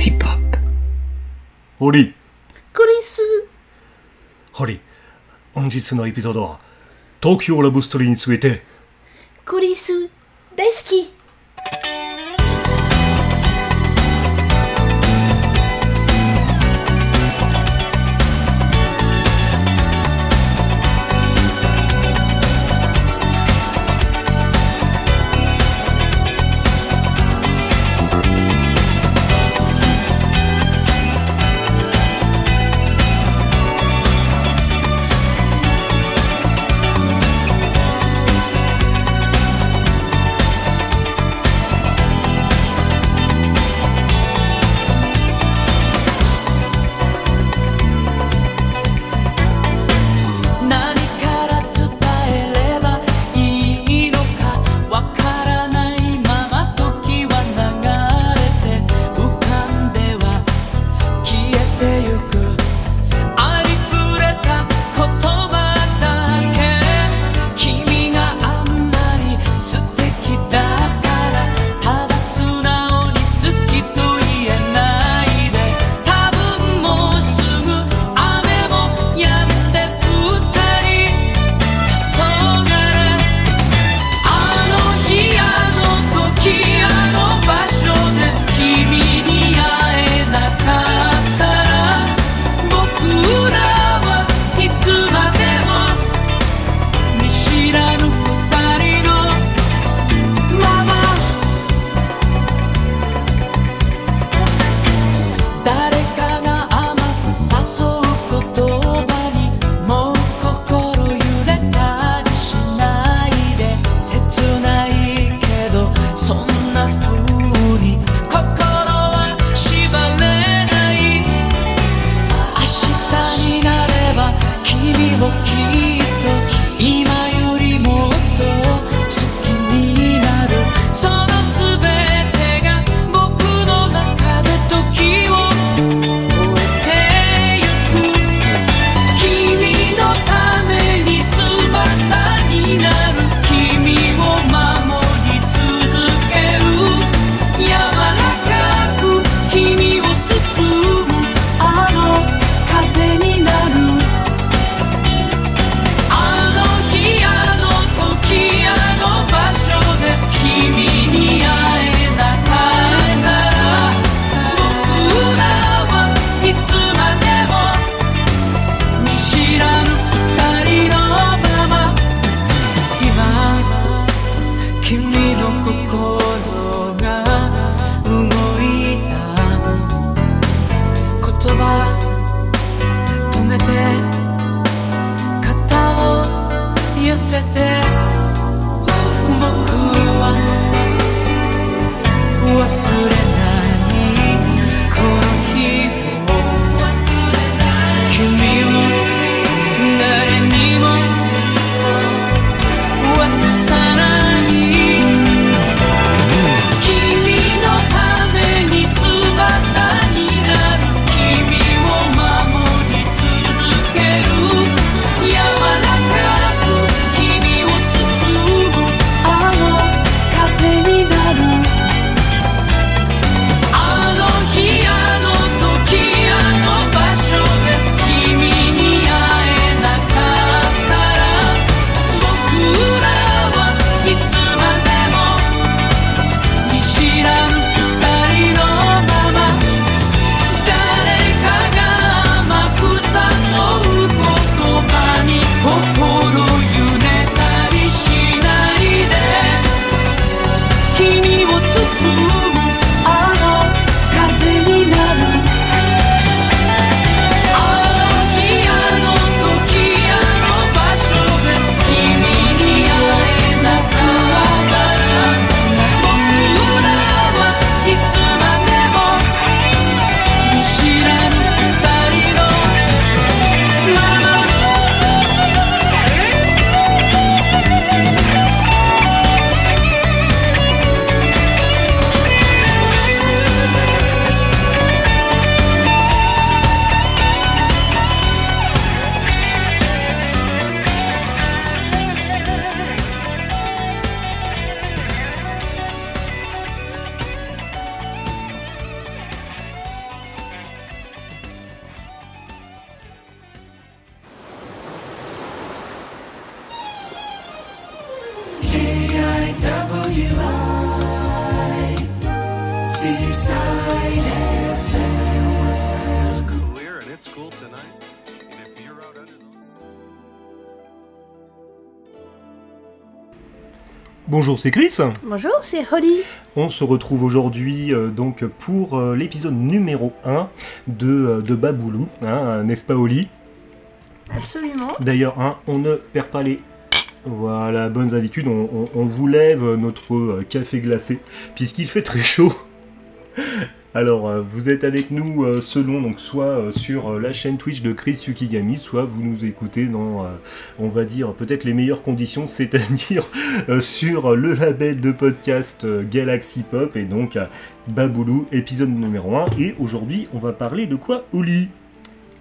sexy pop. クリス。ホリ本日のエピソードは東京ラブストーリーについて。クリス大好き。C'est Chris. Bonjour, c'est Holly. On se retrouve aujourd'hui euh, donc pour euh, l'épisode numéro 1 de, euh, de Baboulou, hein, n'est-ce pas Oli Absolument. D'ailleurs, hein, on ne perd pas les voilà, bonnes habitudes, on, on- on vous lève notre café glacé, puisqu'il fait très chaud. Alors, euh, vous êtes avec nous euh, selon, donc soit euh, sur la chaîne Twitch de Chris Yukigami, soit vous nous écoutez dans, on va dire, peut-être les meilleures conditions, c'est-à-dire sur le label de podcast Galaxy Pop, et donc Baboulou, épisode numéro 1. Et aujourd'hui, on va parler de quoi, Oli?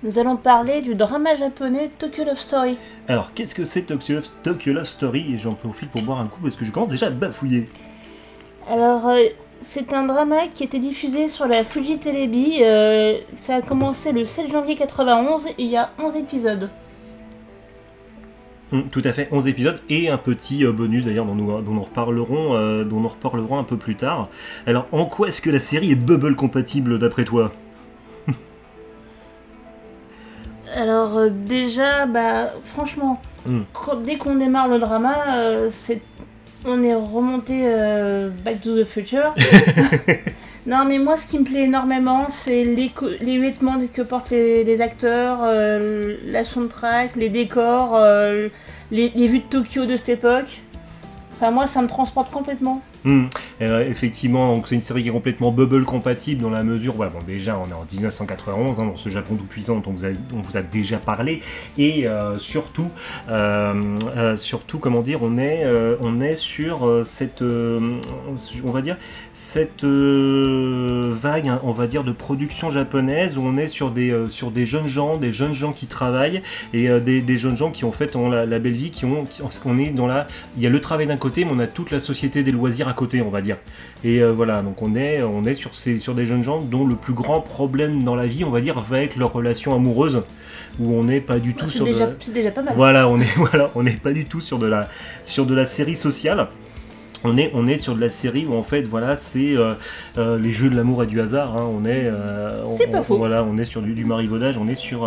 Nous allons parler du drama japonais Tokyo Love Story. Alors, qu'est-ce que c'est Tokyo Love, Tokyo Love Story? Et j'en profite pour boire un coup parce que je commence déjà à bafouiller. Alors, euh, c'est un drama qui était diffusé sur la Fuji Telebi. euh, ça a commencé le 7 janvier 91 et il y a 11 épisodes. Hum, tout à fait, 11 épisodes et un petit euh, bonus d'ailleurs dont nous, dont nous reparlerons, euh, dont nous reparlerons un peu plus tard. Alors, en quoi est-ce que la série est bubble compatible d'après toi? Alors, euh, déjà, bah, franchement, quand- dès qu'on démarre le drama, c'est on est remonté euh, Back to the Future. non, mais moi, ce qui me plaît énormément, c'est les, les vêtements que portent les, les acteurs, euh, la soundtrack, les décors, euh, les, les vues de Tokyo de cette époque. Enfin, moi, ça me transporte complètement. Hum, euh, effectivement, c'est une série qui est complètement bubble compatible dans la mesure, voilà, bon déjà on est en 1991 hein, dans ce Japon tout puissant dont dont vous a déjà parlé, et euh, surtout, euh, surtout comment dire, on est, on est sur cette, on va dire cette vague, hein, on va dire de production japonaise où on est sur des, sur des jeunes gens, des jeunes gens qui travaillent et des, jeunes gens qui en fait ont la, belle vie, qui ont, qui- qu'on est dans la, il y a le travail d'un côté, mais on a toute la société des loisirs à côté, on va dire. Et euh, voilà, donc on est, on est sur, ces, sur des jeunes gens dont le plus grand problème dans la vie, on va dire, va être leur relation amoureuse, où on n'est pas du tout C'est sur déjà, de... c'est déjà pas mal. Voilà, on est, voilà, on n'est pas du tout sur de la, sur de la série sociale. On est, on est sur de la série où en fait voilà c'est euh, euh, les jeux de l'amour et du hasard. hein. On est, on- C'est pas on- faux. Voilà, on est sur du, du marivaudage. On est sur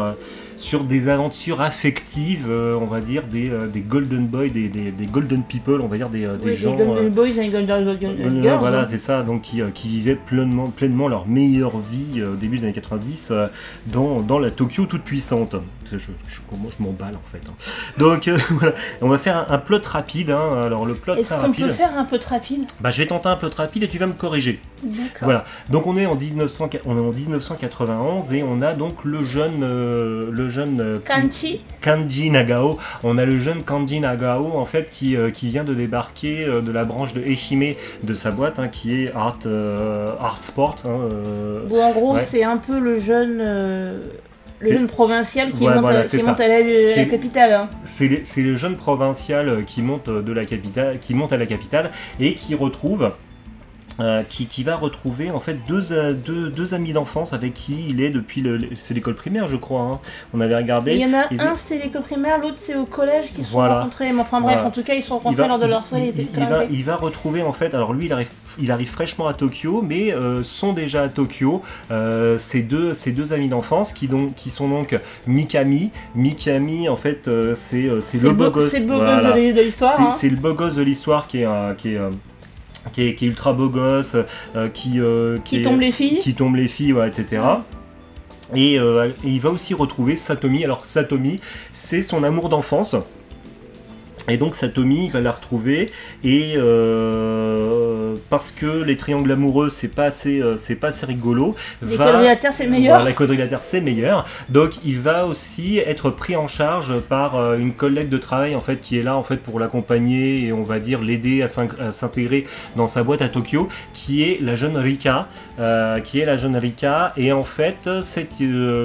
sur des aventures affectives, euh, on va dire des, euh, des golden boys, des, des, des golden people, on va dire des, euh, des Oui, gens. les Golden Boys et Golden, Golden Girls. voilà, hein. c'est ça, donc qui, qui vivaient pleinement, pleinement leur meilleure vie au début des années 90 euh, dans, dans la Tokyo toute puissante. Je, je, moi, je m'emballe en fait. hein. Donc euh, voilà, on va faire un, un plot rapide. hein. Alors le plot Est-ce qu'on peut faire un peu de rapide? Bah, je vais tenter un plot rapide et tu vas me corriger. D'accord. Voilà. Donc on est en 1900, on est en 1991 et on a donc le jeune, euh, le jeune euh, Kanchi, Kanji Nagao. On a le jeune Kanji Nagao en fait qui, euh, qui vient de débarquer de la branche de Ehime de sa boîte hein, qui est Art, Art Sport. Bon, en gros, Ouais. c'est un peu le jeune, le jeune provincial qui Ouais, monte, voilà, qui monte à la, C'est- capitale. hein. c'est le, jeune provincial euh, qui monte euh, de la capitale, qui monte à la capitale et qui retrouve. euh, qui, qui va retrouver en fait deux, euh, deux, deux amis d'enfance avec qui il est depuis le, c'est l'école primaire je crois hein. on avait regardé il y en a ils- un, c'est l'école primaire, l'autre, c'est au collège qu'ils se sont Voilà. rencontrés. Mais enfin, bref, Voilà. en tout cas, ils se sont rencontrés va, lors de leur soirée. il- il va, il va retrouver en fait, alors lui il arrive, il arrive fraîchement à Tokyo, mais euh, sont déjà à Tokyo euh, ces, deux, ces deux amis d'enfance qui, donc, qui sont donc Mikami. Mikami en fait euh, c'est euh, c'est le beau gosse. c'est le beau Voilà. gosse de l'hi- de l'histoire. C'est- hein. C'est le beau gosse de l'histoire qui est, qui est, qui est, qui est ultra beau gosse, qui, Qui tombe les filles. qui tombe les filles, ouais, etc. Et, et il va aussi retrouver Satomi. Alors Satomi, c'est son amour d'enfance. Et donc Satomi, il va la retrouver et euh, parce que les triangles amoureux c'est pas assez, euh, c'est pas assez rigolo. Les va- quadrilatères, c'est meilleur. La quadrilatère c'est meilleur. Donc il va aussi être pris en charge par euh, une collègue de travail en fait qui est là en fait pour l'accompagner et on va dire l'aider à s'in- à s'intégrer dans sa boîte à Tokyo, qui est la jeune Rika, qui est la jeune Rika. Et en fait cette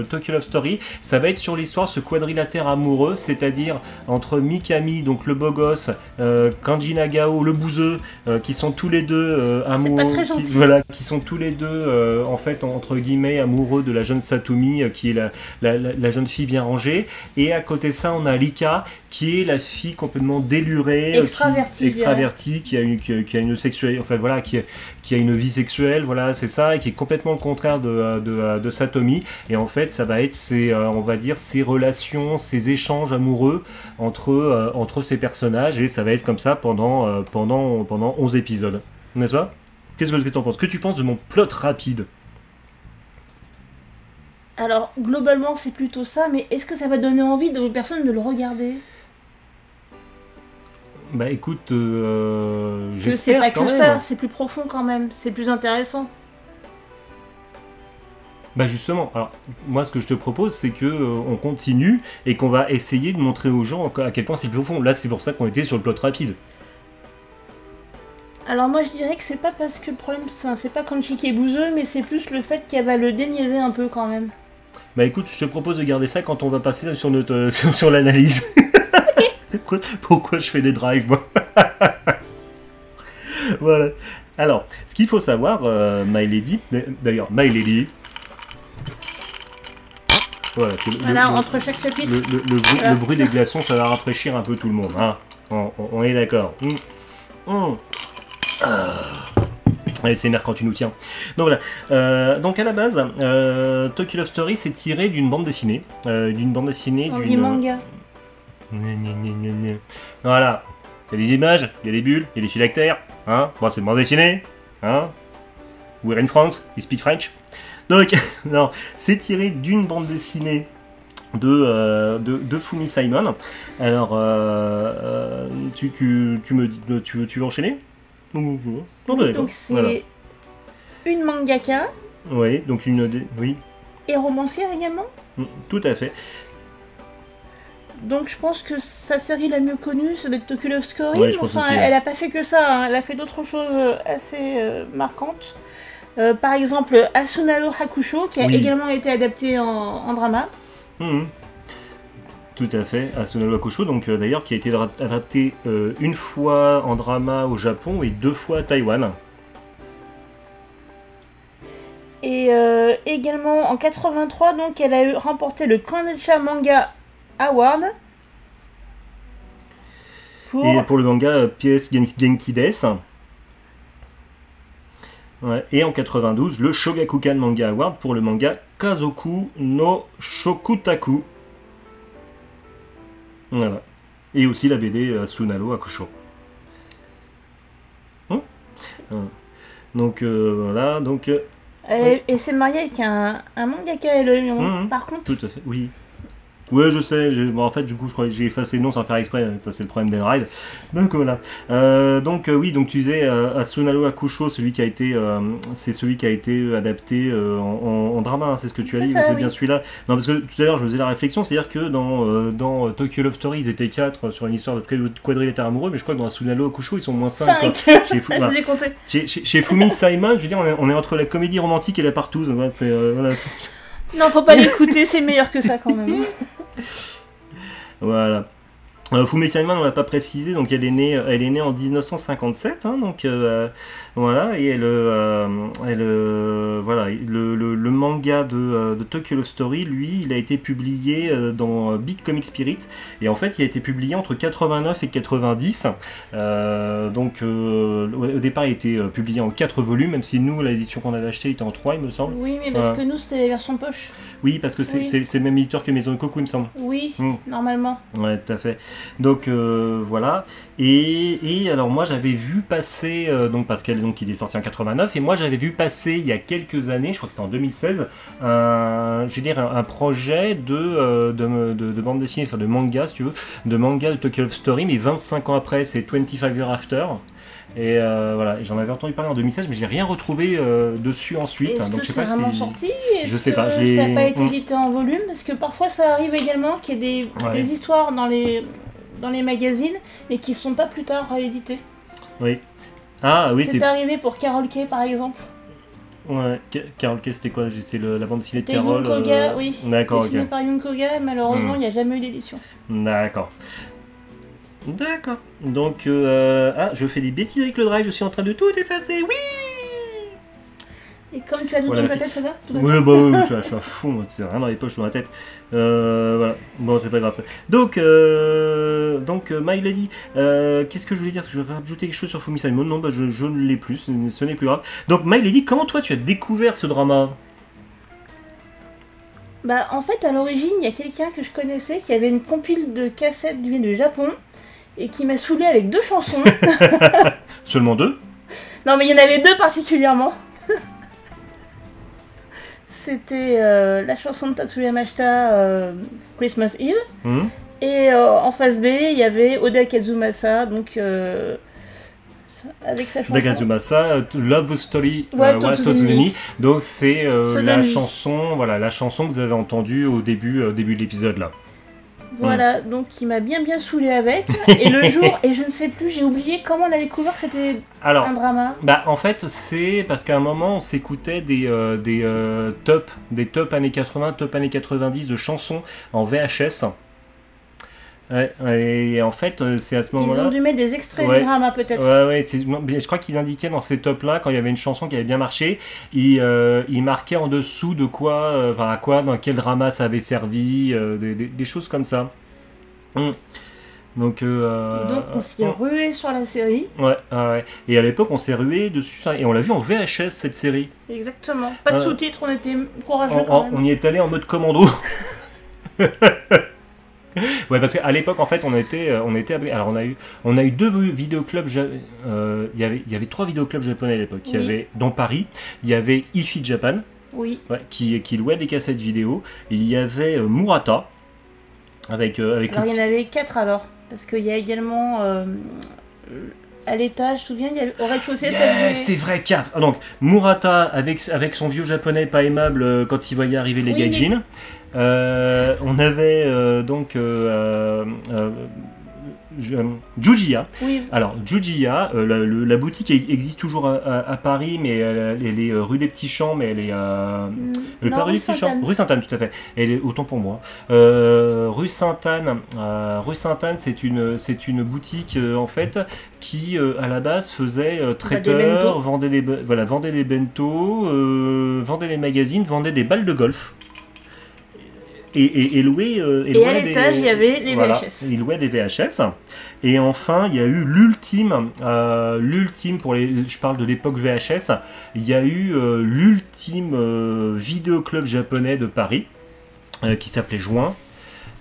Tokyo Love Story, ça va être sur l'histoire ce quadrilatère amoureux, c'est-à-dire entre Mikami donc le beau gosse, euh, Kanji Nagao le bouseux, euh, qui sont tous les deux euh, amoureux, qui, gentil. voilà, qui sont tous les deux en fait entre guillemets amoureux de la jeune Satomi, qui est la, la, la- la jeune fille bien rangée. Et à côté de ça, on a Lika, qui est la fille complètement délurée, qui- extravertie, qui a une, qui, qui a une sexualité, enfin voilà, qui, qui a une vie sexuelle, voilà, c'est ça, et qui est complètement le contraire de, euh, de, euh, de Satomi. Et en fait, ça va être ces, euh, on va dire, ces relations, ces échanges amoureux entre, entre ces personnages, et ça va être comme ça pendant, pendant, pendant 11 épisodes. N'est-ce pas? Qu'est-ce que tu en penses? Que tu penses de mon plot rapide? Alors, globalement, c'est plutôt ça, mais est-ce que ça va donner envie aux personnes de le regarder? Bah écoute, euh, Parce que c'est pas que ça, c'est plus profond quand même, c'est plus intéressant. Bah justement, alors moi ce que je te propose c'est que euh, on continue et qu'on va essayer de montrer aux gens à quel point c'est plus profond. Là c'est pour ça qu'on était sur le plot rapide. Alors moi je dirais que c'est pas parce que le problème, c'est c'est pas Kanchi qui est bouseux, mais c'est plus le fait qu'elle va le déniaiser un peu quand même. Bah écoute, je te propose de garder ça quand on va passer sur notre euh, sur, sur l'analyse. pourquoi, pourquoi je fais des drives moi Voilà. Alors, ce qu'il faut savoir, euh, My Lady, d'ailleurs, My Lady. Voilà, le- Voilà, le- entre chaque chapitre. Le, bruit, Voilà. le bruit des glaçons, ça va rafraîchir un peu tout le monde. Hein on, on- on est d'accord. Hum. Hum. Ah. Allez, c'est quand tu nous tiens. Donc voilà. Euh, donc à la base, euh, Tokyo Love Story, c'est tiré d'une bande dessinée. euh, d'une bande dessinée. On d'une- dit manga. Voilà. Il y a des images, il y a des bulles, il y a des phylactères. Hein bon, c'est une bande dessinée. Hein We're in France, we speak French. Donc, non, c'est tiré d'une bande dessinée de, euh, de, de Fumi Simon. Alors, euh, euh, tu, tu, tu me tu, veux- tu veux enchaîner? Non. Donc c'est Voilà. une mangaka Oui, donc une. Oui, et romancière également? tout à fait. Donc je pense que sa série la mieux connue, ça doit être Tokyo Love Story. Ouais, enfin, aussi, elle a pas fait que ça, hein. elle a fait d'autres choses euh, assez euh, marquantes. Euh, par exemple, Asunaro Hakusho, qui a Oui. également été adapté en, en drama. Mhm. Tout à fait, Asunalo Akusho, donc euh, d'ailleurs qui a été adapté une fois en drama au Japon et deux fois à Taïwan. Et euh, également en 83, donc elle a eu, remporté le Kodansha Manga Award. Pour... Et pour le manga euh, PS Gen- Genki Des. Ouais, et en 92, le Shogakukan Manga Award pour le manga Kazoku no Shokutaku. Voilà. Et aussi la BD euh, Asunalo Akusho. Hum Hum. Donc euh, voilà, donc euh, elle s'est mariée avec un, un mangaka elle, Mhm. Par contre, Tout à fait, oui. Ouais, je sais. bon, en fait, du coup, je crois que j'ai effacé le nom sans faire exprès. Ça, c'est le problème d'Enride. Donc voilà. Euh, donc euh, oui, donc tu disais euh, Asunalo Akusho, celui qui a été, euh, c'est celui qui a été adapté en, en- drama. hein, c'est ce que tu as dit. C'est oui. bien celui-là. Non, parce que tout à l'heure, je me faisais la réflexion, c'est-à-dire que dans dans Tokyo Love Story, ils étaient quatre sur une histoire de quad- quadrilatère amoureux, mais je crois que dans Asunalo Akusho, ils sont moins cinq. 5 Chez, Fu- Je voilà. les ai comptés. Chez- chez- chez Fumi Simon, je veux dire, on est, on est entre la comédie romantique et la partouze. Voilà, c'est- Non, faut pas l'écouter, c'est meilleur que ça quand même. Voilà. Euh, Simon, on l'a pas précisé, donc elle est née, elle est née en 1957, hein, donc euh, voilà, et euh, euh, voilà, le, le- le manga de, euh, de Tokyo Love Story, lui, il a été publié dans Big Comic Spirit, et en fait, il a été publié entre 89 et 90, euh, donc euh, au départ, il a été euh, publié en 4 volumes, même si nous, l'édition qu'on avait achetée était en 3, il me semble. Oui, mais parce que nous, c'était la version poche. Oui, parce que c'est Oui. le même éditeur que Maison Coco, il me semble. Oui, Hmm. normalement. Ouais, tout à fait. Donc euh, voilà. Et, et alors moi j'avais vu passer, euh, donc parce qu'elle donc il est sorti en 89, et moi j'avais vu passer il y a quelques années, je crois que c'était en 2016, un, je veux dire un, un projet de, euh, de, de- de bande dessinée, enfin de manga si tu veux, de manga de Tokyo Love Story, mais 25 ans après, c'est 25 Years After. Et euh, voilà, j'en avais entendu parler en 2016, mais j'ai rien retrouvé euh, dessus ensuite. Est-ce hein, donc que je sais c'est pas vraiment si. sorti je sais pas, ça n'a pas été Hmm. édité en volume Parce que parfois ça arrive également qu'il y ait des, Ouais. des histoires dans les, dans les magazines, mais qui sont pas plus tard rééditées. Oui. Ah oui, c'est c'est. arrivé pour Carol Kay par exemple. Ouais, Ca- Carol Kay, c'était quoi? C'est la bande dessinée de Carol. Yunkoga, euh, oui. D'accord, ok. Par Yunkoga, malheureusement Hmm. il n'y a jamais eu d'édition. D'accord. D'accord. Donc, euh, ah, je fais des bêtises avec le drive, je suis en train de tout effacer. Oui Et comme tu as tout Voilà, dans ta tête, ça va Tout Ouais, bah ouais, je, suis- à fond, c'est rien dans les poches, dans la tête. Euh, voilà, bon, c'est pas grave. ça. Donc, euh, donc euh, My Lady, euh, qu'est-ce que je voulais dire? Est-ce que je vais rajouter quelque chose sur Fumi Simon Non, bah, je, je ne l'ai plus, ce, ce n'est plus grave. Donc, My Lady, comment toi tu as découvert ce drama? Bah, en fait, à l'origine, il y a quelqu'un que je connaissais qui avait une compile de cassettes du du Japon et qui m'a saoulé avec deux chansons. Seulement deux? Non, mais il y en avait deux particulièrement. C'était euh, la chanson de Tatsuya Mashita, euh, Christmas Eve. Hum Et euh, en face B, il y avait Oda Kazumasa, donc avec sa chanson. Dagazumasa, Love Story, Ouais, euh. Donc, c'est euh, la chanson, voilà, la chanson que vous avez entendue au début, euh, début de l'épisode là. Voilà, donc il m'a bien bien saoulé avec. Et le jour, et je ne sais plus, j'ai oublié comment on a découvert que c'était un drama. Bah en fait c'est parce qu'à un moment on s'écoutait des, euh, des euh, top des top années 80, top années 90 de chansons en VHS. Ouais, et en fait euh, c'est à ce Ils ont moment-là. dû mettre des extraits Ouais. du drama peut-être. Ouais, ouais, je crois qu'ils indiquaient dans ces tops-là, quand il y avait une chanson qui avait bien marché, ils, euh, ils marquaient en dessous de quoi, euh, enfin à quoi, dans quel drama ça avait servi, euh, des, des- des choses comme ça. Hum. Donc, euh, Et donc on s'y euh, rué sur la série. Ouais. Et à l'époque, on s'est rué dessus et on l'a vu en VHS cette série. Exactement. Pas de sous-titres, on était courageux on- quand même. on y est allé en mode commando. ouais, parce qu'à l'époque, en fait, on était, euh, on était, alors on a eu, on a eu deux vi- vidéoclubs. euh, Il y avait, il y avait trois vidéoclubs japonais à l'époque. Il y Oui. avait dans Paris, il y avait Ifi Japan, Oui. ouais, qui, qui louait des cassettes vidéo. Il y avait euh, Murata avec, euh, avec Alors il y en avait quatre alors. Parce qu'il y a également euh, à l'étage, tu te souviens, il y avait, au rez-de-chaussée, Yeah, c'est vrai, 4. Ah, donc, Murata avec, avec son vieux japonais pas aimable euh, quand il voyait arriver les Oui, gaijin. Euh, on avait euh, donc euh, euh, euh, Jujiya. Oui, Alors, Jujiya, euh, la, boutique e- existe toujours à, à- à Paris, mais elle, elle est euh, rue des Petits Champs, mais elle est à. mm, Le non, pas rue rue des Petits Champs Sainte-Anne. Rue Sainte-Anne, tout à fait. Elle est autant pour moi. Euh, rue Sainte-Anne, euh, rue Sainte-Anne, c'est une, c'est une boutique euh, en fait qui euh, à la base faisait euh, des traiteur, vendait des, voilà, vendait des bento, euh, vendait des magazines, vendait des balles de golf. Et, et, et louait, euh, Et louait à des- l'étage, il y avait les voilà, VHS. il louait des VHS. Et enfin, il y a eu l'ultime, euh, l'ultime pour les, je parle de l'époque VHS. Il y a eu euh, l'ultime vidéoclub japonais de Paris qui s'appelait Juin.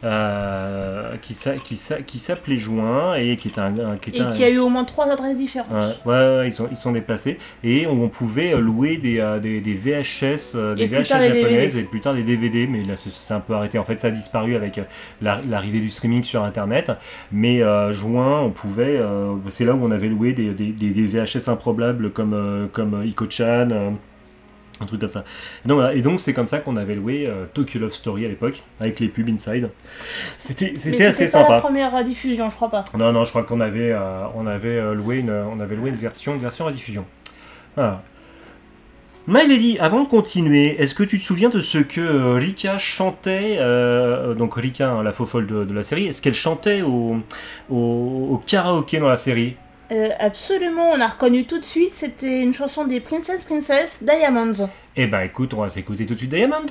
Euh, qui s'a- qui s'a- qui s'appelait Juin et qui était un, qui était Et un- qui a eu au moins trois adresses différentes. Ouais, ouais, ouais, ils sont, ils sont déplacés et on, on pouvait euh, louer des, euh, des, des VHS, euh, des Et VHS des japonaises DVD. et plus tard des DVD, mais là ça s'est un peu arrêté. En fait, ça a disparu avec euh, la- l'arrivée du streaming sur Internet. Mais euh, juin, on pouvait, euh, c'est là où on avait loué des, des, VHS improbables comme euh, comme euh, Iko-chan. Un truc comme ça. Et donc, voilà. Et donc c'est comme ça qu'on avait loué euh, Tokyo Love Story à l'époque, avec les pubs inside. C'était c'était assez pas la sympa. première euh, diffusion, je crois pas. Non, non, je crois qu'on avait, euh, on avait, euh, loué une, on avait loué une version, une version. Voilà. My Lady, avant de continuer, est-ce que tu te souviens de ce que Rika chantait, euh, donc Rika, hein, la faux folle de, de la série, est-ce qu'elle chantait au, au, au karaoké dans la série? Euh, absolument, on a reconnu tout de suite, c'était une chanson des Princess Princess Diamonds. Eh ben écoute, on va s'écouter tout de suite Diamond.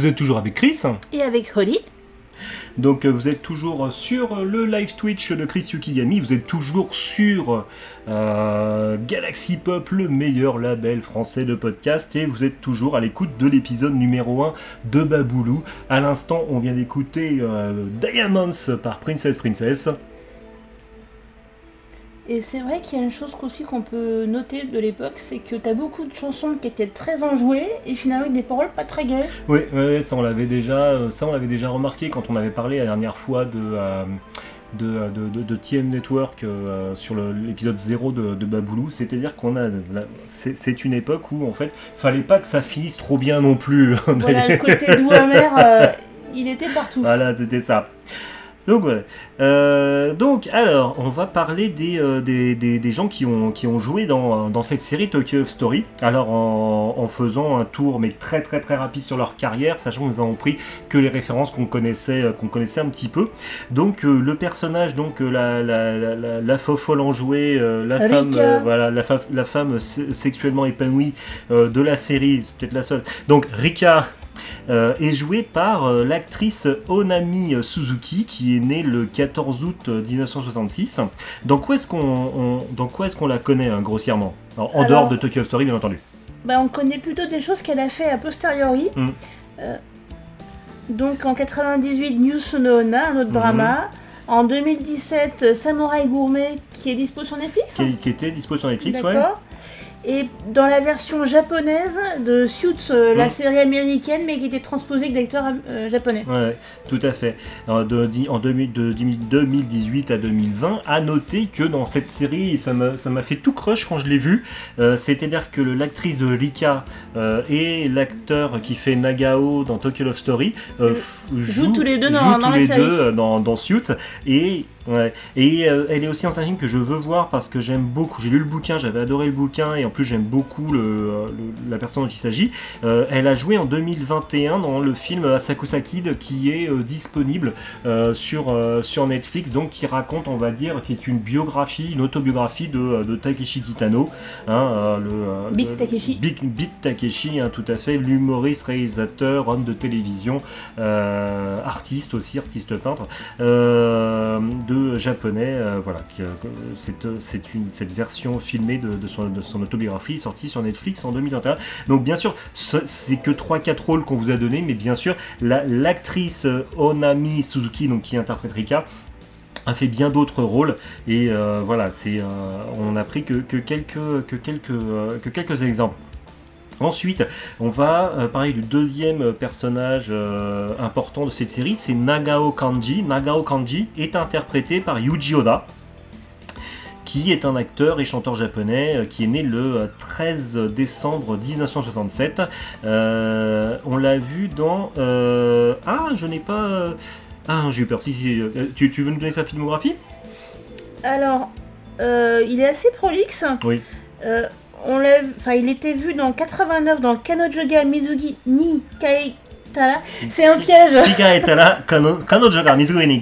Vous êtes toujours avec Chris Et avec Holly. Donc euh, vous êtes toujours sur le live Twitch de Chris Yukigami, vous êtes toujours sur euh, Galaxy Pop, le meilleur label français de podcast, et vous êtes toujours à l'écoute de l'épisode numéro 1 de Baboulou. À l'instant, on vient d'écouter euh, Diamonds par Princess Princess. Et c'est vrai qu'il y a une chose aussi qu'on peut noter de l'époque, c'est que t'as beaucoup de chansons qui étaient très enjouées et finalement avec des paroles pas très gaies. Oui, ouais, ça on l'avait déjà, euh, ça on l'avait déjà remarqué quand on avait parlé la dernière fois de. euh, de, de, de- de TM Network euh, sur l'épisode 0 de, Baboulou, c'est-à-dire qu'on a c'est c'est une époque où en fait fallait pas que ça finisse trop bien non plus. Voilà, le côté doux amer, euh, il était partout. Voilà, c'était ça. Donc voilà. Euh, donc alors, on va parler des, euh, des, des- des gens qui ont, qui ont joué dans, dans cette série Tokyo Story. Alors en, en faisant un tour mais très très très rapide sur leur carrière, sachant que nous avons pris que les références qu'on connaissait, euh, qu'on connaissait un petit peu. Donc euh, le personnage, donc la, la, la, la, la fofolle enjouée, la femme, voilà, la, la femme se- sexuellement épanouie de la série, c'est peut-être la seule. Donc Rika, est jouée par euh, l'actrice Onami Suzuki qui est née le 14 août euh, 1966. Dans quoi est-ce qu'on on- dans quoi est-ce qu'on la connaît hein, grossièrement? Alors, En Alors- dehors de Tokyo Story bien entendu. Bah, on connaît plutôt des choses qu'elle a fait a posteriori. Mm. Euh, donc en 98, New Sunohona, un autre Mhm. drama. En 2017, euh, Samouraï Gourmet, qui est dispo sur Netflix? Qui, qui était dispo sur Netflix, ouais. Et dans la version japonaise de Suits, euh, la Mm. série américaine, mais qui était transposée avec d'acteurs euh, japonais. Ouais, tout à fait. Alors, de- en 2000 de 2018 à 2020, à noter que dans cette série, ça m'a fait tout crush quand je l'ai vu. Euh, C'est-à-dire que l'actrice de Rika et l'acteur qui fait Nagao dans Tokyo Love Story Jouent tous les deux dans- jouent dans tous la les série. deux, dans, dans Suits. Et, ouais, et euh, elle est aussi dans un film que je veux voir parce que j'aime beaucoup. J'ai lu le bouquin, j'avais adoré le bouquin et en plus j'aime beaucoup le, le- la personne dont il s'agit. Euh, elle a joué en 2021 dans le film Asakusa Kid qui est euh, disponible euh, sur, euh, sur Netflix, donc qui raconte, on va dire, qui est une biographie, une autobiographie de, de Takeshi Kitano. hein, euh, le, euh, Big Takeshi. Big, Big Takeshi, hein, tout à fait, l'humoriste, réalisateur, homme de télévision, euh, artiste aussi, artiste peintre, euh, japonais, euh, voilà, euh, c'est, euh, c'est une, cette version filmée de, son, autobiographie sortie sur Netflix en 2021. Donc bien sûr, ce- c'est que 3-4 rôles qu'on vous a donné, mais bien sûr, la- l'actrice euh, Onami Suzuki, donc qui interprète Rika, a fait bien d'autres rôles et voilà, c'est, on a pris que, que quelques, que, quelques, que quelques exemples. Ensuite, on va euh, parler du deuxième personnage euh, important de cette série, c'est Nagao Kanji. Nagao Kanji est interprété par Yuji Oda, qui est un acteur et chanteur japonais euh, qui est né le euh, 13 décembre 1967. Euh, on l'a vu dans... euh, Ah, je n'ai pas... Ah, j'ai eu peur. Si, si, tu, tu veux nous donner sa filmographie? Alors, euh, il est assez prolixe. Oui. On l'a, enfin, il était vu dans 89 dans Kanojoga Mizugi ni Kaitara. C'est un piège. Kano- Kanojo ga Mizugi ni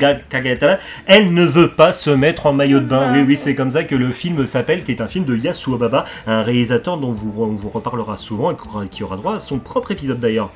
elle ne veut pas se mettre en maillot de bain. Oui, oui, c'est comme ça que le film s'appelle, qui est un film de Yasuo Baba, un réalisateur dont vous, on vous reparlera souvent et qui aura droit à son propre épisode d'ailleurs.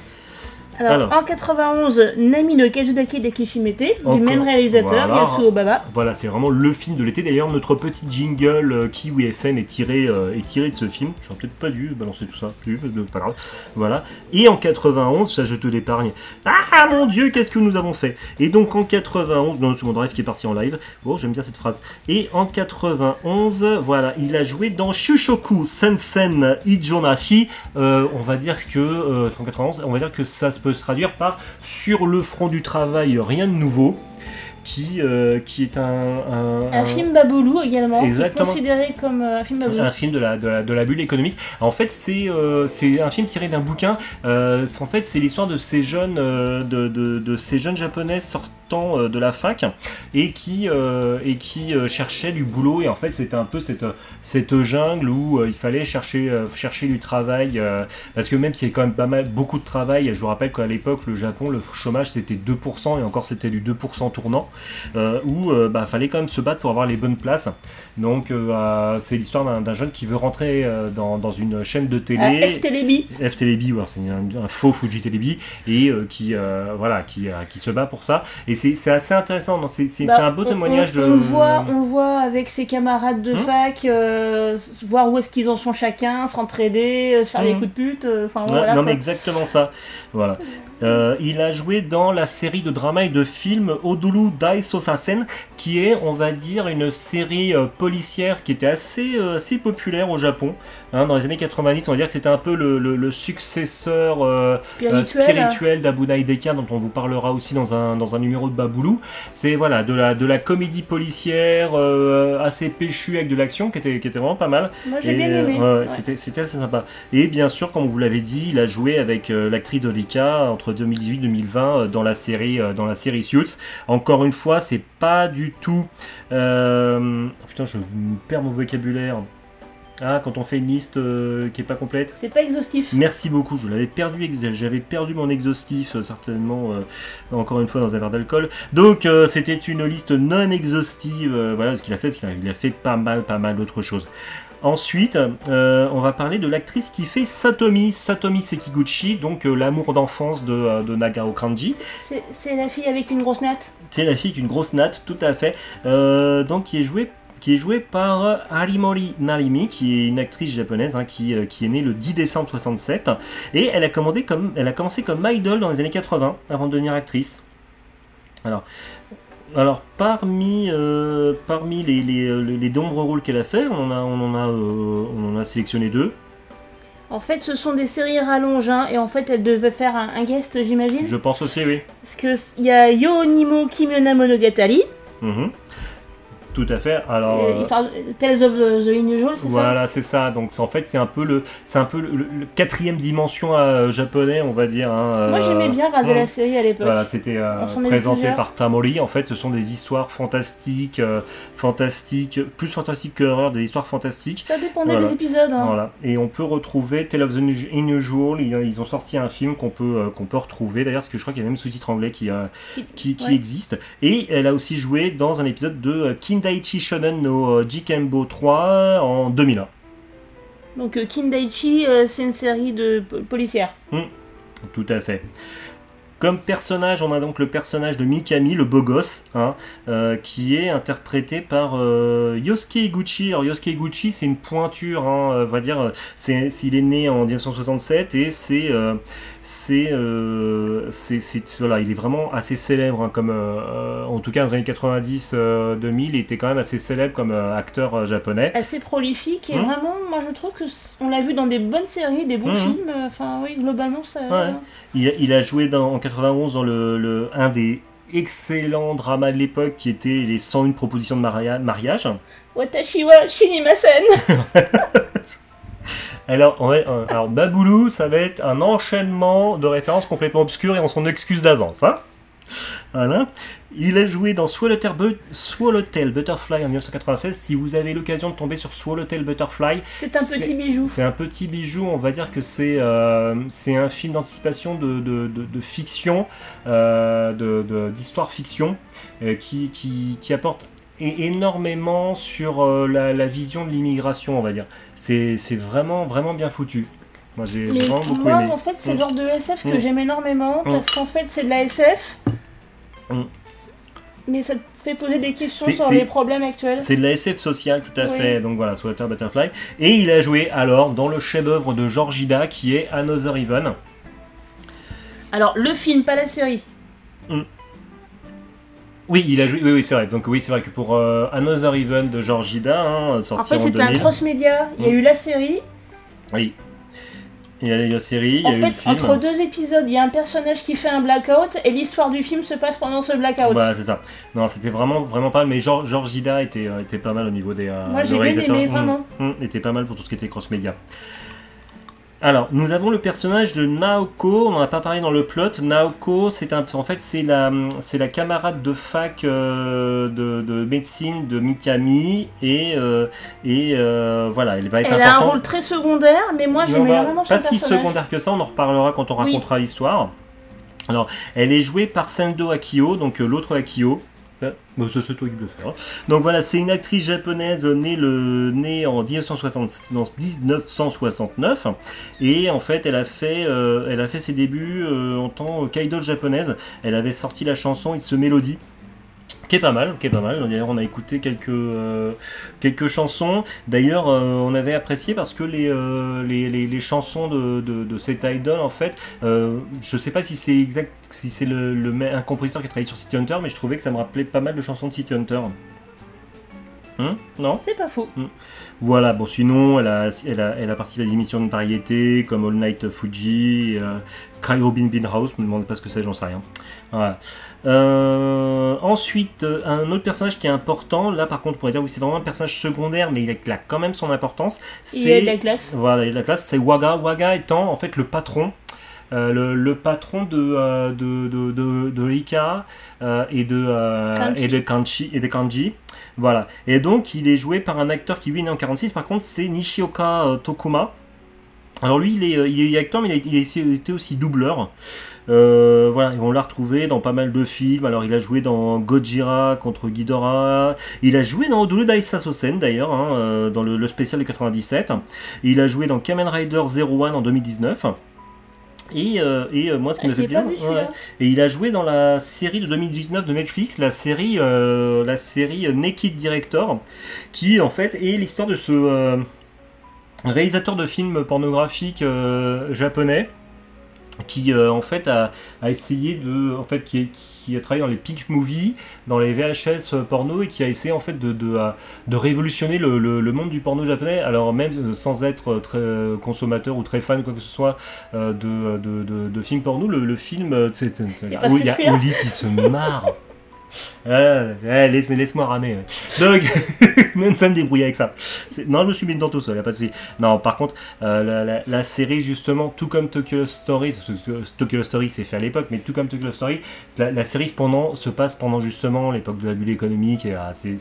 Alors, Alors. en 91, Nami no Kazudake de Kishimete, du même réalisateur, Voilà. Yasuo Baba. Voilà, c'est vraiment le film de l'été. D'ailleurs, notre petit jingle euh, Kiwi FM est tiré, euh, est tiré de ce film. J'aurais peut-être pas dû balancer tout ça, plus, pas grave. Voilà. Et en 91, ça je te l'épargne. Ah mon dieu, qu'est-ce que nous avons fait? Et donc en 91, non, c'est mon drive qui est parti en live. Bon, j'aime bien cette phrase. Et en 91, voilà, il a joué dans Shushoku Sensen Ijonashi. Euh, on va dire que euh, c'est en 91, on va dire que ça peut se traduire par sur le front du travail, rien de nouveau qui, euh, qui est un, un, Un film Baboulou également, qui est Exactement. considéré comme euh, un film Baboulou. un film de la, de la, de la bulle économique. En fait, c'est euh, un film tiré d'un bouquin. En fait, c'est l'histoire de ces jeunes de, de, de ces jeunes japonais sortant euh, de la fac et qui euh, et qui euh, cherchaient du boulot. Et en fait, c'était un peu cette cette jungle où euh, il fallait chercher euh, chercher du travail euh, parce que même s'il y a quand même pas mal beaucoup de travail, je vous rappelle qu'à l'époque, le Japon, le chômage c'était 2% et encore c'était du 2% tournant euh, où euh, bah, fallait quand même se battre pour avoir les bonnes places. Donc euh, euh, c'est l'histoire d'un- jeune qui veut rentrer euh, dans, dans une chaîne de Euh, télé. Télébi, ouais, c'est un, un faux Fuji et euh, qui, euh, voilà, qui, euh, qui se bat pour ça. Et c'est assez intéressant, non, c'est c'est- Bah, c'est un beau on- témoignage on, de. On voit, on voit avec ses camarades de Hmm. fac, euh, voir où est-ce qu'ils en sont chacun, s'entraider, se faire des Hmm. coups de pute. euh, Enfin Ouais, voilà. non, mais exactement ça. Voilà. Euh, il a joué dans la série de drama et de films Odulu Dai Sosasen, qui est, on va dire, une série euh, policière qui était assez, euh, assez populaire au Japon. Hein, dans les années 90, on va dire que c'était un peu le, le- le successeur Spirituel. spirituel d'Abunai Deka, dont on vous parlera aussi dans un, dans un numéro de Baboulou. C'est voilà, de, la, de la comédie policière assez péchue avec de l'action qui était, qui était vraiment pas mal. Moi j'ai bien aimé. ouais. C'était, assez sympa. Et bien sûr, comme vous l'avait dit, il a joué avec l'actrice Dolika entre 2018 et 2020 euh, dans la série euh, dans la série Suits. Encore une fois, c'est pas du tout. euh, Putain, je perds mon vocabulaire. Ah, quand on fait une liste euh, qui est pas complète. C'est pas exhaustif. Merci beaucoup, je l'avais perdu, j'avais perdu mon exhaustif euh, certainement euh, encore une fois dans un verre d'alcool. Donc c'était une liste non exhaustive, voilà ce qu'il a fait, parce qu'il a, il a fait pas mal, pas mal d'autres choses. Ensuite, euh, on va parler de l'actrice qui fait Satomi, Satomi Sekiguchi, donc euh, l'amour d'enfance de, euh, de Nagao Kanji. C'est la fille avec une grosse natte. C'est la fille avec une grosse natte, tout à fait. Donc qui est jouée qui est jouée par Harimori Narimi, qui est une actrice japonaise hein, qui, qui est née le 10 décembre 67. Et elle a, commandé comme, elle a commencé comme idol dans les années 80 avant de devenir actrice. Alors, alors parmi, euh, parmi les, les, les, les nombreux rôles qu'elle a fait, on en a, on en a, euh, on en a sélectionné deux. En fait, ce sont des séries rallonges, hein, et en fait, elle devait faire un, un guest, j'imagine. Je pense aussi, oui. Parce que s- il y a Yo Nimo Kimyona Monogatari, Mhm. Tout à fait. Alors, euh, Tales of the Unusual, c'est ça Voilà, c'est ça. Donc en fait, c'est un peu le, c'est un peu le, quatrième dimension euh, japonais, on va dire. hein, Moi, euh, j'aimais bien regarder la série à l'époque. Voilà, c'était euh, présenté par Tamori. En fait, ce sont des histoires fantastiques, euh, fantastiques, plus fantastiques que horreur, des histoires fantastiques. Ça dépendait Voilà. des épisodes. hein. Voilà. Et on peut retrouver Tale of the Unusual. Ils, ont sorti un film qu'on peut, qu'on peut retrouver. D'ailleurs, parce que je crois qu'il y a même sous-titre anglais qui, qui, qui Ouais. existe. Et elle a aussi joué dans un épisode de euh, Kindaichi Shonen no euh, Jikembo 3 en 2001. Donc, euh, Kindaichi, euh, c'est une série de po- policières. Tout à fait. Comme personnage, on a donc le personnage de Mikami, le beau gosse, hein, euh, qui est interprété par euh, Yosuke Iguchi. Alors Yosuke Iguchi, c'est une pointure, hein, on va dire, c'est, s'il est né en 1967 et c'est, euh, c'est, euh, c'est, c'est- voilà, il est vraiment assez célèbre, hein, comme, euh, euh, en tout cas dans les années 90-2000, il était quand même assez célèbre comme euh, acteur euh, japonais. Assez prolifique, et Hum. vraiment, moi, je trouve que on l'a vu dans des bonnes séries, des bons Hum. films. euh, Enfin, oui, globalement, ça. Ouais. Il, a- il a joué dans, en 91 dans le, le- un des excellents dramas de l'époque qui était les 101 propositions de maria- mariage. Watashi wa Shinimasen Alors, on euh, alors Baboulou, ça va être un enchaînement de références complètement obscures et on s'en excuse d'avance. Hein voilà. Il a joué dans Swallowtail, Bu- Swallowtail Butterfly en 1996. Si vous avez l'occasion de tomber sur Swallowtail Butterfly, C'est un petit bijou. C'est un petit bijou, on va dire que c'est euh, c'est un film d'anticipation de, de, de- de fiction, euh, d'histoire fiction, qui, qui, qui apporte é- énormément sur euh, la, la vision de l'immigration, on va dire. C'est vraiment, vraiment bien foutu. Moi j'ai vraiment beaucoup moi, aimé. en fait, c'est Mm. le genre de SF que Mm. j'aimais énormément Mm. parce qu'en fait, c'est de la SF. Mm. Mais ça te fait poser des questions sur les problèmes actuels. C'est de la SF sociale, tout à Oui. fait. Donc voilà, Swallowtail Butterfly. Et il a joué alors dans le chef-d'œuvre de George Ida qui est Another Even. Alors, le film, pas la série. Oui, il a joué. Oui, oui, c'est vrai. Donc oui, c'est vrai que pour euh, Another Even de George Ida, hein, En sorti fait, en c'était un 2000. cross-média. Il y a Mm. eu la série. Oui. Il y a la série, il y a En eu fait, le film. entre deux épisodes, il y a un personnage qui fait un blackout et l'histoire du film se passe pendant ce blackout. Voilà, c'est ça. Non, c'était vraiment, vraiment pas. Mais Georges Georges Ida était, euh, était pas mal au niveau des. euh, Moi, j'ai bien aimé, Hum, vraiment. hum, était pas mal pour tout ce qui était cross-média. Alors, nous avons le personnage de Naoko. On n'en a pas parlé dans le plot. Naoko, c'est un, en fait, c'est la, c'est la camarade de fac euh, de, de médecine de Mikami et euh, et euh, voilà, elle va être Elle a un rôle très secondaire, mais moi j'aimais bah, vraiment pas si secondaire que ça, on en reparlera quand on Oui. racontera l'histoire. Alors, elle est jouée par Sendo Akio, donc l'autre Akio. Ah, bah, ça, c'est hein. Donc voilà, c'est une actrice japonaise née, en 1960 non, 1969 et en fait elle a fait, euh, ses débuts euh, en tant qu'idol japonaise. Elle avait sorti la chanson It's a Melody pas mal, pas mal. D'ailleurs, on a écouté quelques euh, chansons. D'ailleurs, euh, on avait apprécié parce que les euh, les, les, chansons de, de, cet idol, en fait, je sais pas si c'est exact, si c'est le, le un compositeur qui a travaillé sur City Hunter, mais je trouvais que ça me rappelait pas mal de chansons de City Hunter. Hein non C'est pas faux. voilà, bon, sinon, elle a, elle a, elle a participé à des émissions de variété comme All Night Fuji, euh, Cryo Bin Bin House, me demandez pas ce que c'est, j'en sais rien. Voilà. Euh, ensuite, euh, un autre personnage qui est important, là par contre, on pourrait dire oui, c'est vraiment un personnage secondaire, mais il a, quand même son importance. Il a de la classe. Voilà, il a de la classe, c'est Waga. Waga étant en fait le patron. euh, le, le patron de, euh, de, de, de, de Rika euh, et, de, et de Kanji. Voilà. Et donc il est joué par un acteur qui lui est né en 46. Par contre, c'est Nishioka euh, Tokuma. Alors lui, il est, euh, il est acteur, mais il a, été- aussi doubleur. Euh, voilà, et on l'a retrouvé dans pas mal de films. Alors, il a joué dans Gojira contre Ghidorah. Il a joué dans Duru Daisa d'ailleurs, hein, dans le, le spécial de 97. Il a joué dans Kamen Rider 01 en 2019. Et, euh, et euh, moi, ce qui Ah, fait bien, vu et il a joué dans la série de 2019 de Netflix, la série, euh, la série Naked Director, qui en fait est l'histoire de ce réalisateur de films pornographiques japonais qui en fait a, a essayé de en fait qui, qui a travaillé dans les peak movies dans les VHS porno et qui a essayé en fait de, de, euh, de révolutionner le, le- le monde du porno japonais alors même euh, sans être très euh, consommateur ou très fan quoi que ce soit euh, de, de, de- de films porno le, le film euh, c'est- où il y a là. Oli qui se marre Ah, ouais, laisse, laisse-moi ramer. ouais. Donc, même ça me débrouille avec ça. Non, je me suis mis dedans tout seul, y a pas de souci. Non, par contre, euh, la, série, justement, tout comme Tokyo Story, que Tokyo Story c'est fait à l'époque, mais tout comme Tokyo Story, la, série pendant, se passe pendant justement l'époque de la bulle économique, ah, c'est-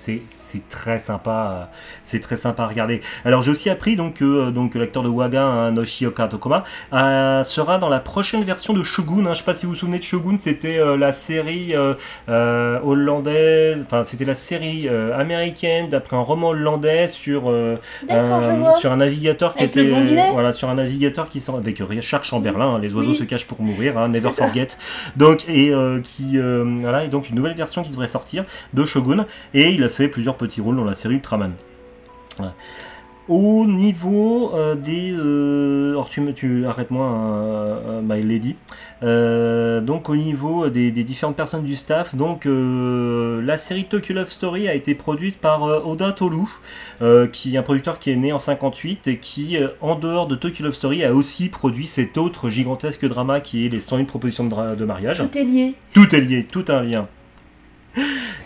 très sympa, euh, c'est très sympa à regarder. Alors, j'ai aussi appris donc, que euh, donc, l'acteur de Waga, hein, Noshioka Tokoma, euh, sera dans la prochaine version de Shogun. hein. Je sais pas si vous vous souvenez de Shogun, c'était euh, la série euh, euh, hollandaise, enfin c'était la série euh, américaine d'après un roman hollandais sur euh, un, vois. sur un navigateur qui Avec était voilà sur un navigateur qui sort avec Richard Chamberlain, hein, les oiseaux Oui. se cachent pour mourir, hein, never ça. forget. Donc et euh, qui euh, voilà et donc une nouvelle version qui devrait sortir de Shogun et il a fait plusieurs petits rôles dans la série Ultraman. Voilà. Au niveau euh, des... Euh, alors tu, me- tu arrête-moi, hein, euh, my lady. Euh, donc au niveau des, des différentes personnes du staff, donc euh, la série Tokyo Love Story a été produite par euh, Oda Tolu, euh, qui est un producteur qui est né en 58 et qui, euh, en dehors de Tokyo Love Story, a aussi produit cet autre gigantesque drama qui est les 101 propositions de, mariage. Tout est lié. Tout est lié, tout un lien.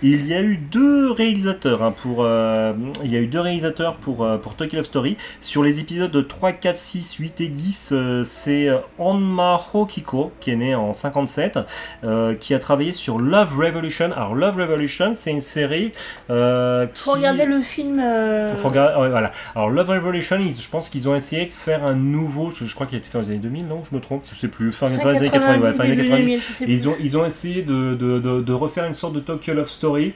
Il y a eu deux réalisateurs hein, pour euh, il y a eu deux réalisateurs pour euh, pour Tokyo Love Story sur les épisodes 3, 4, 6, 8 et 10 euh, c'est euh, Onma Hokiko qui est né en 57 euh, qui a travaillé sur Love Revolution alors Love Revolution c'est une série euh, qui Faut regarder le film. euh, faut regarder- ouais, voilà. Alors Love Revolution, ils- je pense qu'ils ont essayé de faire un nouveau, je, crois qu'il a été fait dans les années 2000, non Je me trompe, je sais plus, fin, fin fin des années 80, ouais, fin des années début 90. 2000, je sais Et plus. Ils ont, ils ont essayé de, de, de, de refaire une sorte de Tokyo Love Story.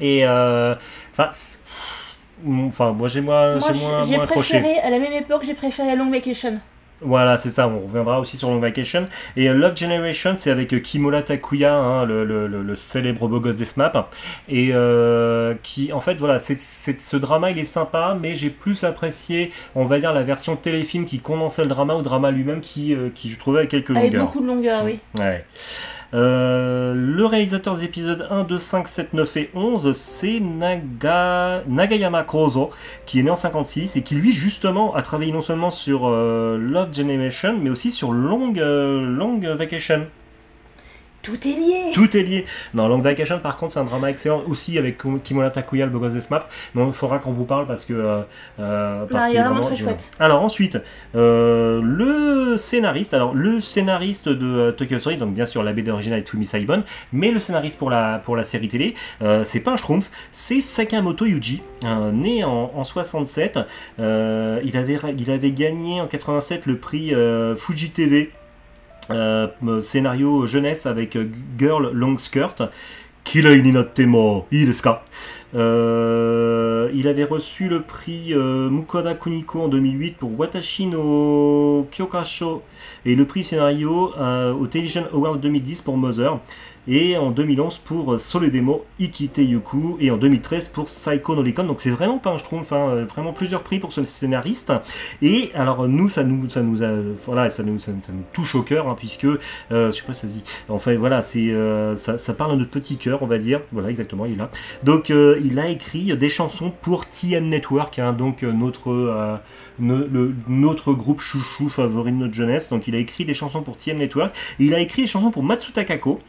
Et euh, enfin, moi j'ai moins, Moi, j'ai moins, moins accroché. préféré, à la même époque, j'ai préféré Long Vacation. Voilà, c'est ça. On reviendra aussi sur Long Vacation. Et euh, Love Generation, c'est avec euh, Kimola Takuya, hein, le, le, célèbre beau gosse des SMAP. Et euh, qui, en fait, voilà, c'est, c'est- ce drama, il est sympa, mais j'ai plus apprécié, on va dire, la version téléfilm qui condensait le drama, ou drama lui-même qui, euh, qui je trouvais, avec quelques Avec longueurs. beaucoup de longueur, oui. Ouais. Euh, le réalisateur des épisodes 1, 2, 5, 7, 9 et 11, c'est Naga... Nagayama Kozo, qui est né en 56 et qui lui justement a travaillé non seulement sur euh, Love Generation, mais aussi sur Long, euh, Long Vacation. Tout est lié. Tout est lié. Non, Long Vacation, par contre, c'est un drama excellent aussi avec Kimono Takuya, le beau gosse des SMAP. Donc, il faudra qu'on vous parle parce que. euh, euh, parce il est vraiment très chouette. Alors, ensuite, euh, le scénariste. Alors, le scénariste de euh, Tokyo Story, donc bien sûr, la BD originale est Fumi Saibon, mais le scénariste pour la, pour la série télé, c'est pas un schtroumpf, c'est Sakamoto Yuji, euh, né en, en 67. Euh, il, avait, il avait gagné en 87 le prix Fuji TV. Euh, scénario jeunesse avec euh, Girl Long Skirt. Euh, il avait reçu le prix euh, Mukoda Kuniko en 2008 pour Watashi no Kyokasho et le prix scénario euh, au Television Award 2010 pour Mother et en 2011 pour euh, Soledemo Ikite Yuku et en 2013 pour Psycho no Recon. Donc c'est vraiment pas un schtroumpf, hein, euh, vraiment plusieurs prix pour ce scénariste. Et alors nous ça nous ça nous a, voilà ça nous ça, nous touche au cœur hein, puisque euh, je sais pas si ça se dit. Enfin voilà c'est euh, ça, parle à notre petit cœur on va dire. Voilà exactement il là. Donc il a écrit des chansons pour TM Network, hein, donc notre, notre groupe chouchou favori de notre jeunesse. Donc il a écrit des chansons pour TM Network. Et il a écrit des chansons pour Matsuta Kako.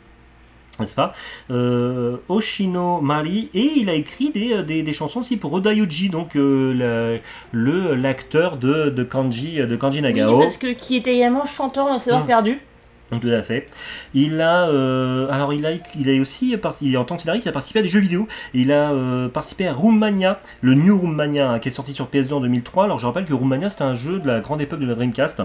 N'est-ce pas euh, Oshino Mari et il a écrit des, euh, des, des chansons aussi pour Oda Yuji, donc euh, le l'acteur de, de Kanji de Kanji Oui, Nagao. parce que qui était également chanteur dans ses heures Mm. perdues. Tout à fait. Il a, euh, alors il a, il a aussi, il, en tant que scénariste, il a participé à des jeux vidéo. Il a euh, participé à Roomania, le New Roomania, hein, qui est sorti sur PS2 en 2003. Alors je rappelle que Roomania, c'était un jeu de la grande époque de la Dreamcast.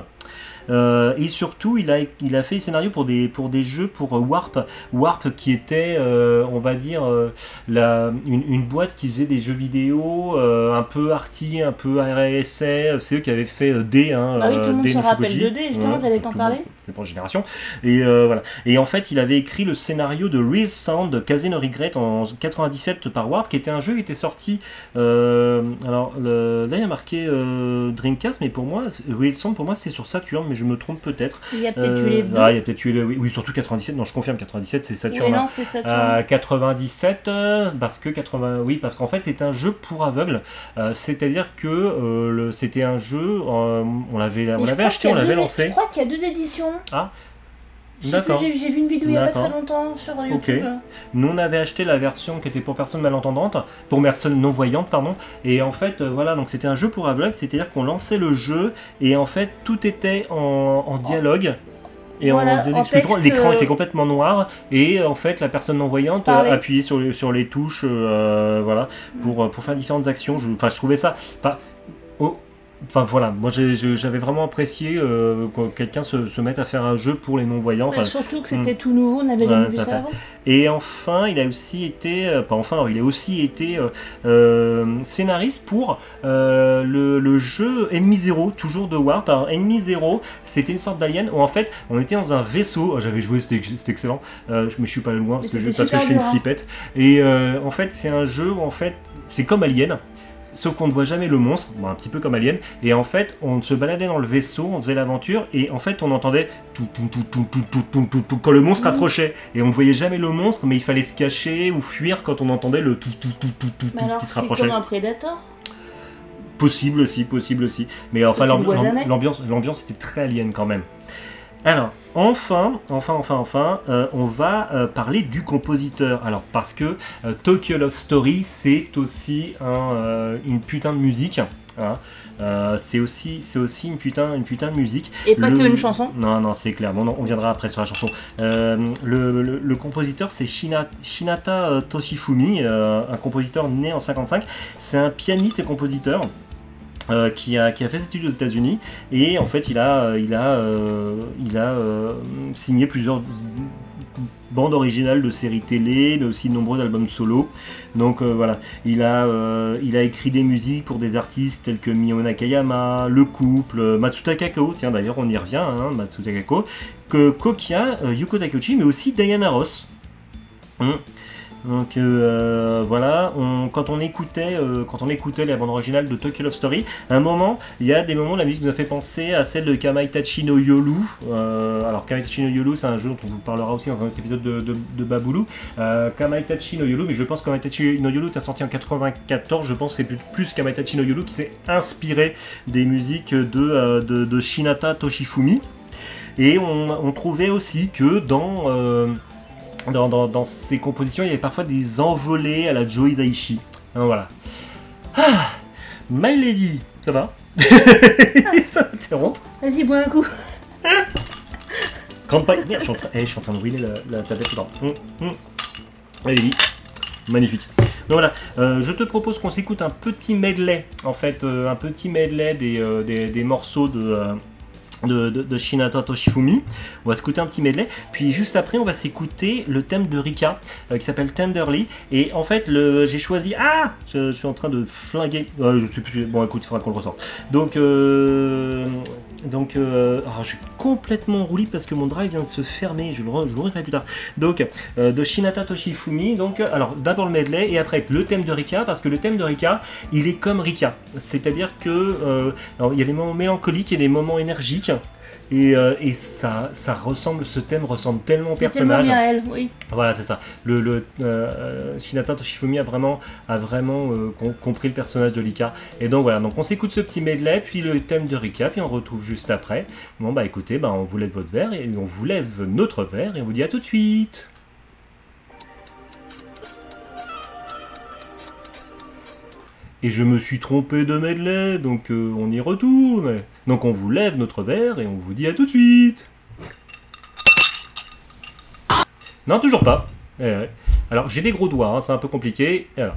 Euh, et surtout, il a, il a fait des scénarios pour des, pour des jeux pour euh, Warp. Warp qui était, euh, on va dire, euh, la, une, une boîte qui faisait des jeux vidéo un peu arty, un peu RSA. C'est eux qui avaient fait D. Hein, Bah oui, tout le monde se rappelle de D, justement, Ouais, j'allais t'en monde, parler. C'est pour génération. Et euh, voilà. Et en fait, il avait écrit le scénario de Real Sound de Kaze no Regret en 97 par Warp, qui était un jeu qui était sorti. euh, alors le- là, il y a marqué euh, Dreamcast, mais pour moi, Real Sound, pour moi, c'est sur Saturn, mais je me trompe peut-être. Il y a peut-être eu les deux. ah, il y a peut-être eu les. Oui, oui, surtout 97. Non, je confirme, 97, c'est Saturn. oui, hein. non, c'est vois. 97 euh, parce que 80 oui parce qu'en fait c'est un jeu pour aveugles c'est-à-dire que le- c'était un jeu on l'avait on l'avait acheté on l'avait lancé Je crois qu'il y a deux éditions. Ah, d'accord. J'ai vu une vidéo il y a pas très longtemps sur YouTube. Nous, on avait acheté la version qui était pour personnes malentendantes, pour personnes non-voyantes, pardon. Et en fait, euh, voilà, donc c'était un jeu pour aveugles, c'est-à-dire qu'on lançait le jeu et en fait, tout était en, en dialogue. Et Voilà, on faisait des en texte, l'écran euh, était complètement noir et euh, en fait la personne non voyante euh, Parlait. appuyait sur les, sur les touches voilà pour, pour faire différentes actions je, enfin je trouvais ça pas Enfin voilà, moi j'avais vraiment apprécié euh, que quelqu'un se, se mette à faire un jeu pour les non-voyants. Ouais, Enfin, surtout que c'était tout nouveau, on n'avait Ouais, jamais vu ça avant. et enfin, il a aussi été, euh, pas enfin, il a aussi été euh, euh, scénariste pour le, le jeu Enemy Zero, toujours de Warp. Alors, Enemy Zero, c'était une sorte d'alien où en fait, on était dans un vaisseau. Oh, J'avais joué, c'était excellent. Je, mais je suis pas allé loin parce que, je, parce que je fais une hein. flippette. Et en fait, c'est un jeu où en fait, c'est comme Alien. Sauf qu'on ne voit jamais le monstre, bon, un petit peu comme Alien, et en fait, on se baladait dans le vaisseau, on faisait l'aventure, et en fait, on entendait tout, tout, tout, tout, tout, tout, tout, tout, tout, quand le monstre Mhm. approchait, et on ne voyait jamais le monstre, mais il fallait se cacher ou fuir quand on entendait le tout, tout, tout, tout, tout, tout qui se c'est rapprochait. comme un Predator. Possible aussi, possible aussi. Mais enfin, l'ambiance était très alien quand même. Alors, enfin, enfin, enfin, enfin, euh, on va euh, parler du compositeur. Alors, parce que euh, Tokyo Love Story, c'est aussi un, une putain de musique. hein. C'est aussi, c'est aussi une putain, une putain de musique. Et pas Le- que une chanson. Non, non, c'est clair. Bon, on viendra après sur la chanson. Le, le- le compositeur, c'est Shina- Shinata Toshifumi, un compositeur né en 55. C'est un pianiste et compositeur. Euh, qui, a, fait ses études aux États-Unis et en fait il a, euh, euh, signé plusieurs bandes originales de séries télé, mais aussi de nombreux albums solo. Donc voilà, il a, écrit des musiques pour des artistes tels que Mio Nakayama, Le Couple, Matsuta Kako, tiens d'ailleurs on y revient, hein, Matsuta que Kokia, Yuko Takeuchi, mais aussi Diana Ross. Hum. Donc euh, voilà, quand on écoutait, euh, quand on la bande originale de Tokyo Love Story, un moment, il y a des moments où la musique nous a fait penser à celle de Kamaitachi no Yolu. Euh, alors Kamaitachi no Yolu, c'est un jeu dont on vous parlera aussi dans un autre épisode de, Baboulou. Kamaitachi no Yolu, mais je pense que Kamaitachi no Yolu est sorti en 94. Je pense que c'est plus, Kamaitachi no Yolu qui s'est inspiré des musiques de, Shinata Toshifumi. Et on, trouvait aussi que dans, dans, dans, dans ces compositions, il y avait parfois des envolées à la Joe Hisaishi. Hein, voilà. Ah, My Lady, ça va. Vas-y, bois un coup. Grande paille. Merde, je suis en train, eh, je suis en train de brûler la, la tablette dedans. Hum, hum. Allez, magnifique. Donc voilà, euh, je te propose qu'on s'écoute un petit medley, en fait, euh, un petit medley des, euh, des, des morceaux de, euh, de, Shinata Toshifumi. On va s'écouter un petit medley, puis juste après, on va s'écouter le thème de Rika, euh, qui s'appelle Tenderly. Et en fait, j'ai choisi. Ah je, suis en train de flinguer. Plus. Bon, écoute, il faudra qu'on le ressorte. Donc, euh, donc euh, je suis complètement roulé parce que mon drive vient de se fermer. Je le, l'ouvrirai plus tard. Donc, euh, de Shinata Toshifumi. Donc, euh, alors d'abord le medley et après le thème de Rika parce que le thème de Rika, il est comme Rika. C'est-à-dire que euh, il y a des moments mélancoliques et des moments énergiques. Et, euh, et ça, ça ressemble, ce thème ressemble tellement au C'est tellement personnage. bien elle, oui. Voilà, c'est ça. Le, le euh, Shinata Toshifumi a vraiment, a vraiment euh, com- compris le personnage de Lika. Et donc voilà, donc on s'écoute ce petit medley, puis le thème de Rika, puis on retrouve juste après. Bon bah écoutez, bah, on vous lève votre verre et on vous lève notre verre et on vous dit à tout de suite. Et je me suis trompé de medley, donc euh, on y retourne. Donc on vous lève notre verre et on vous dit à tout de suite. Non, toujours pas. Eh. Alors j'ai des gros doigts, hein, c'est un peu compliqué. Et alors.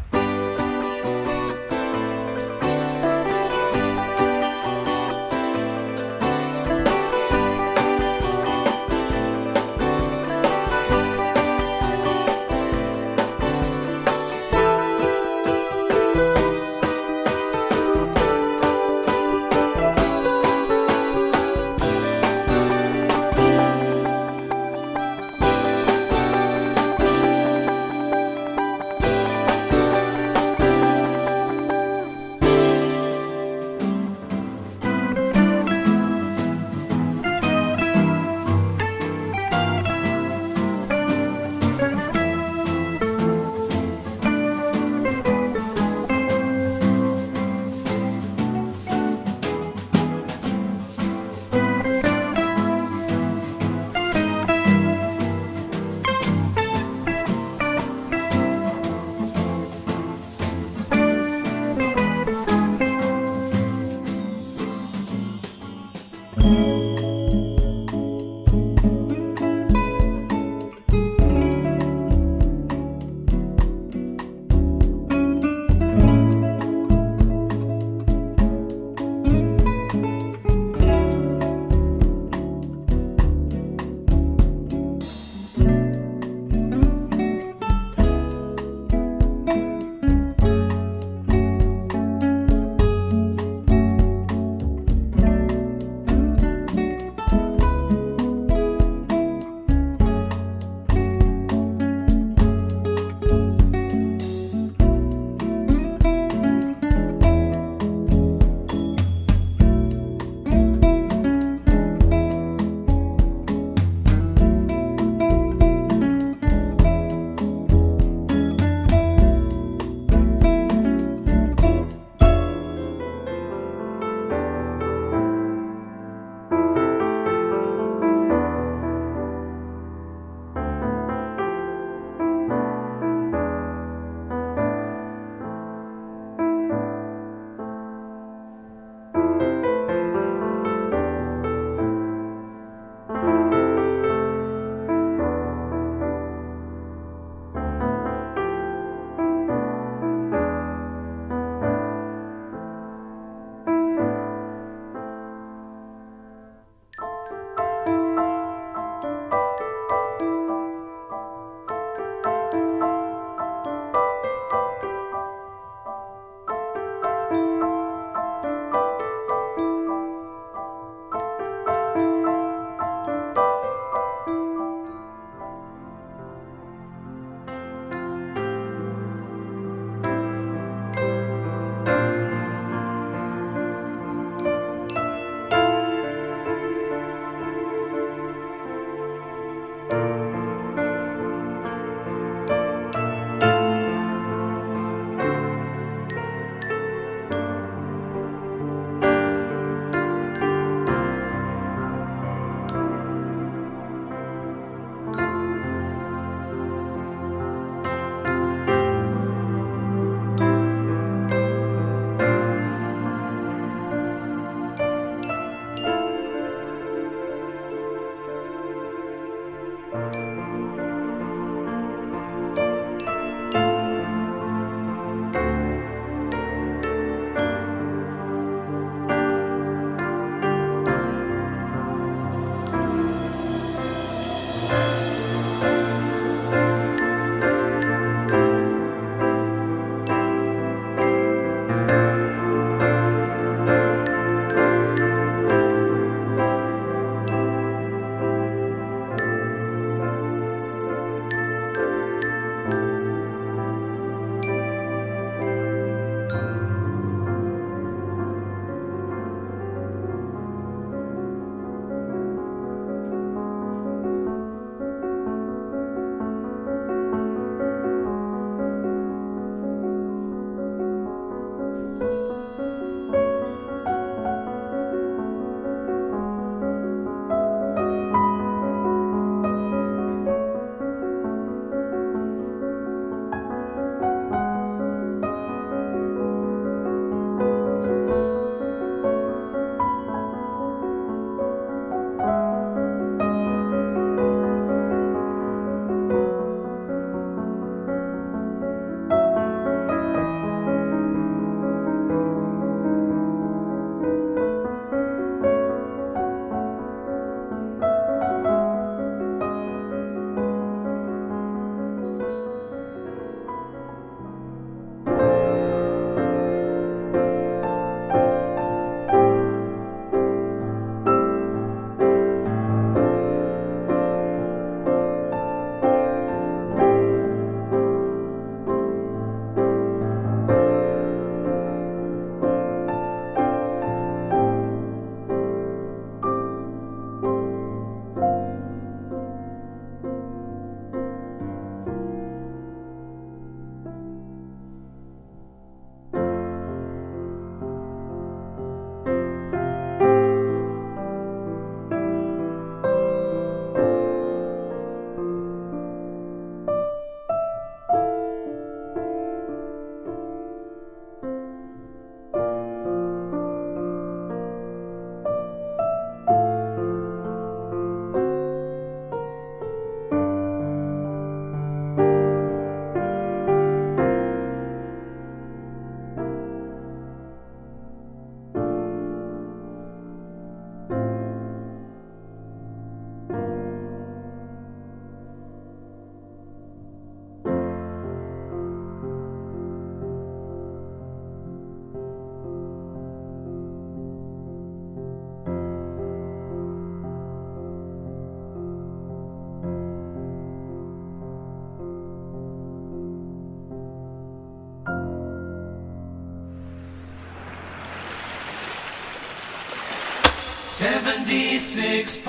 76.3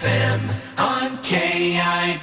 FM on KIWI.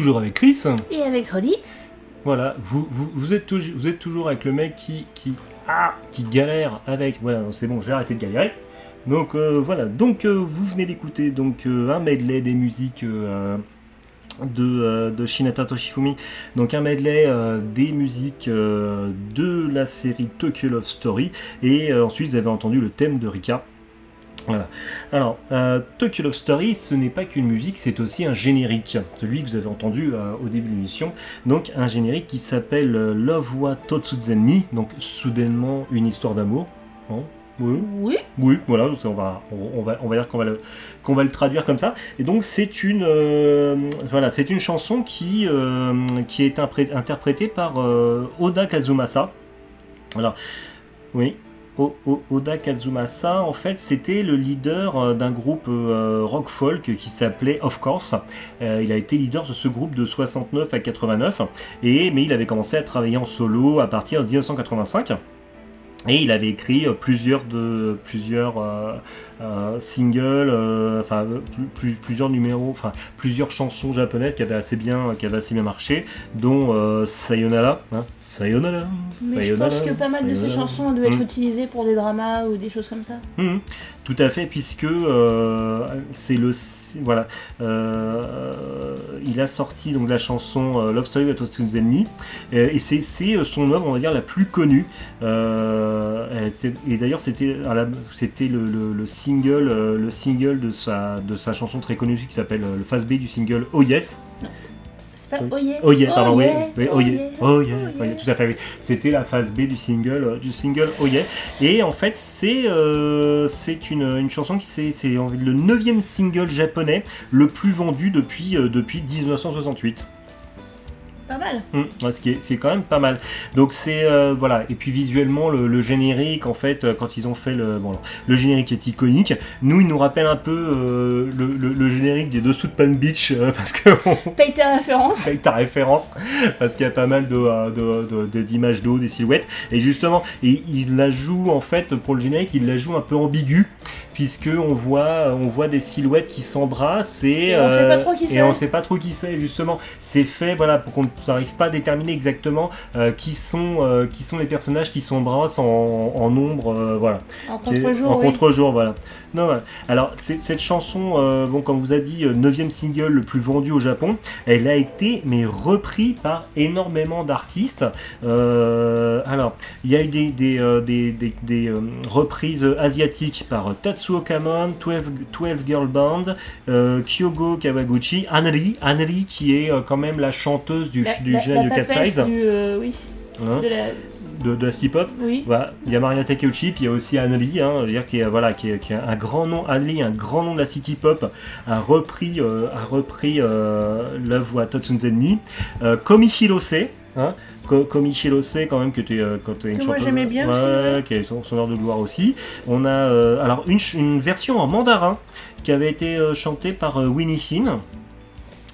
Toujours avec Chris. Et avec Holly, Voilà, vous, vous, vous, êtes toujours, vous êtes toujours avec le mec qui, qui, ah, qui galère avec. Voilà, c'est bon, j'ai arrêté de galérer. Donc euh, voilà, donc euh, vous venez d'écouter donc euh, un medley des musiques de, de Shinata Toshifumi. Donc un medley des musiques de la série Tokyo Love Story. Et ensuite vous avez entendu le thème de Rika. Voilà. Alors, euh, Tokyo Love Story, ce n'est pas qu'une musique, c'est aussi un générique. Celui que vous avez entendu euh, au début de l'émission. Donc, un générique qui s'appelle euh, Love wa Totsuzen ni, donc soudainement une histoire d'amour. Hein? Oui. Oui. Oui, voilà, on va, on, on va, on va dire qu'on va le, qu'on va le traduire comme ça. Et donc c'est une, euh, voilà, c'est une chanson qui, euh, qui est impré- interprétée par euh, Oda Kazumasa. Voilà, oui. Oda Kazumasa, en fait, c'était le leader euh, d'un groupe euh, rock folk qui s'appelait Of Course. Euh, il a été leader de ce groupe de 69 à 89, et, mais il avait commencé à travailler en solo à partir de 1985. Et il avait écrit plusieurs de plusieurs singles, enfin plus- plus- plusieurs numéros, enfin plusieurs chansons japonaises qui avaient assez bien, qui avaient assez bien marché, dont Sayonara, hein, Sayonara. Mais je Sayonara, pense que pas mal de ces chansons doivent être Mm. utilisées pour des dramas ou des choses comme ça. Mhm, Tout à fait, puisque euh, c'est le voilà, euh, il a sorti donc la chanson euh, Love Story de Totsuzeni euh, et c'est son œuvre on va dire la plus connue Euh, et d'ailleurs c'était le, le- le single le single de sa de sa chanson très connue qui s'appelle le face B du single Oh Yes pas Oui. Oh yeah Oh yeah, pardon, oui, yeah, oui, oh yeah, oh yeah, oh yeah, tout à fait, oui. C'était la phase B du single, euh, du single Oh yeah. Et en fait, c'est euh, c'est une, une chanson qui c'est le neuvième single japonais le plus vendu depuis euh, depuis 1968. Pas mal. Hum, ouais, ce qui est, c'est quand même pas mal. Donc c'est euh, voilà. Et puis visuellement le, le générique en fait euh, quand ils ont fait le bon le générique est iconique. Nous il nous rappelle un peu euh, le, le- le générique des dessous de Palm Beach euh, parce que on, Paye tes références. avec ta référence parce qu'il y a pas mal de, de- de- de- d'images d'eau, des silhouettes et justement et il la joue en fait pour le générique il la joue un peu ambigu puisque on voit on voit des silhouettes qui s'embrassent et, Et on sait pas trop qui et c'est. on sait pas trop qui c'est justement c'est fait voilà pour qu'on n'arrive pas à déterminer exactement euh, qui sont euh, qui sont les personnages qui s'embrassent en, en ombre euh, voilà En contre-jour, en oui. contre-jour, voilà. Non, voilà. Alors, cette chanson, euh, bon, comme vous a dit, 9 single le plus vendu au Japon, elle a été mais repris par énormément d'artistes. Euh, alors, il y a eu des, des, euh, des, des- des, euh, reprises asiatiques par Tatsuo Kamon, 12, 12 Girl Band, euh, Kyogo Kawaguchi, Anri, Anri qui est euh, quand même la chanteuse du, La, du la, la de Cat papesse Size, du, euh, oui, hein, de la, de, de la hip-hop. oui. Voilà, il y a Maria Takeuchi, puis il y a aussi Anne-Lee, hein, je veux dire, qui est, voilà, qui est, qui est un grand nom. Anne-Lee, un grand nom de la city pop, a repris, euh, a repris euh, l'œuvre à Totsunzenni. Euh, Komi Hirose, hein, Ko- Komi Hirose, quand même, que tu es, quand une Que moi, j'aimais bien ouais, qui est son, son heure de gloire aussi. On a euh, alors une, une version en mandarin qui avait été euh, chantée par euh, Winnie Hin.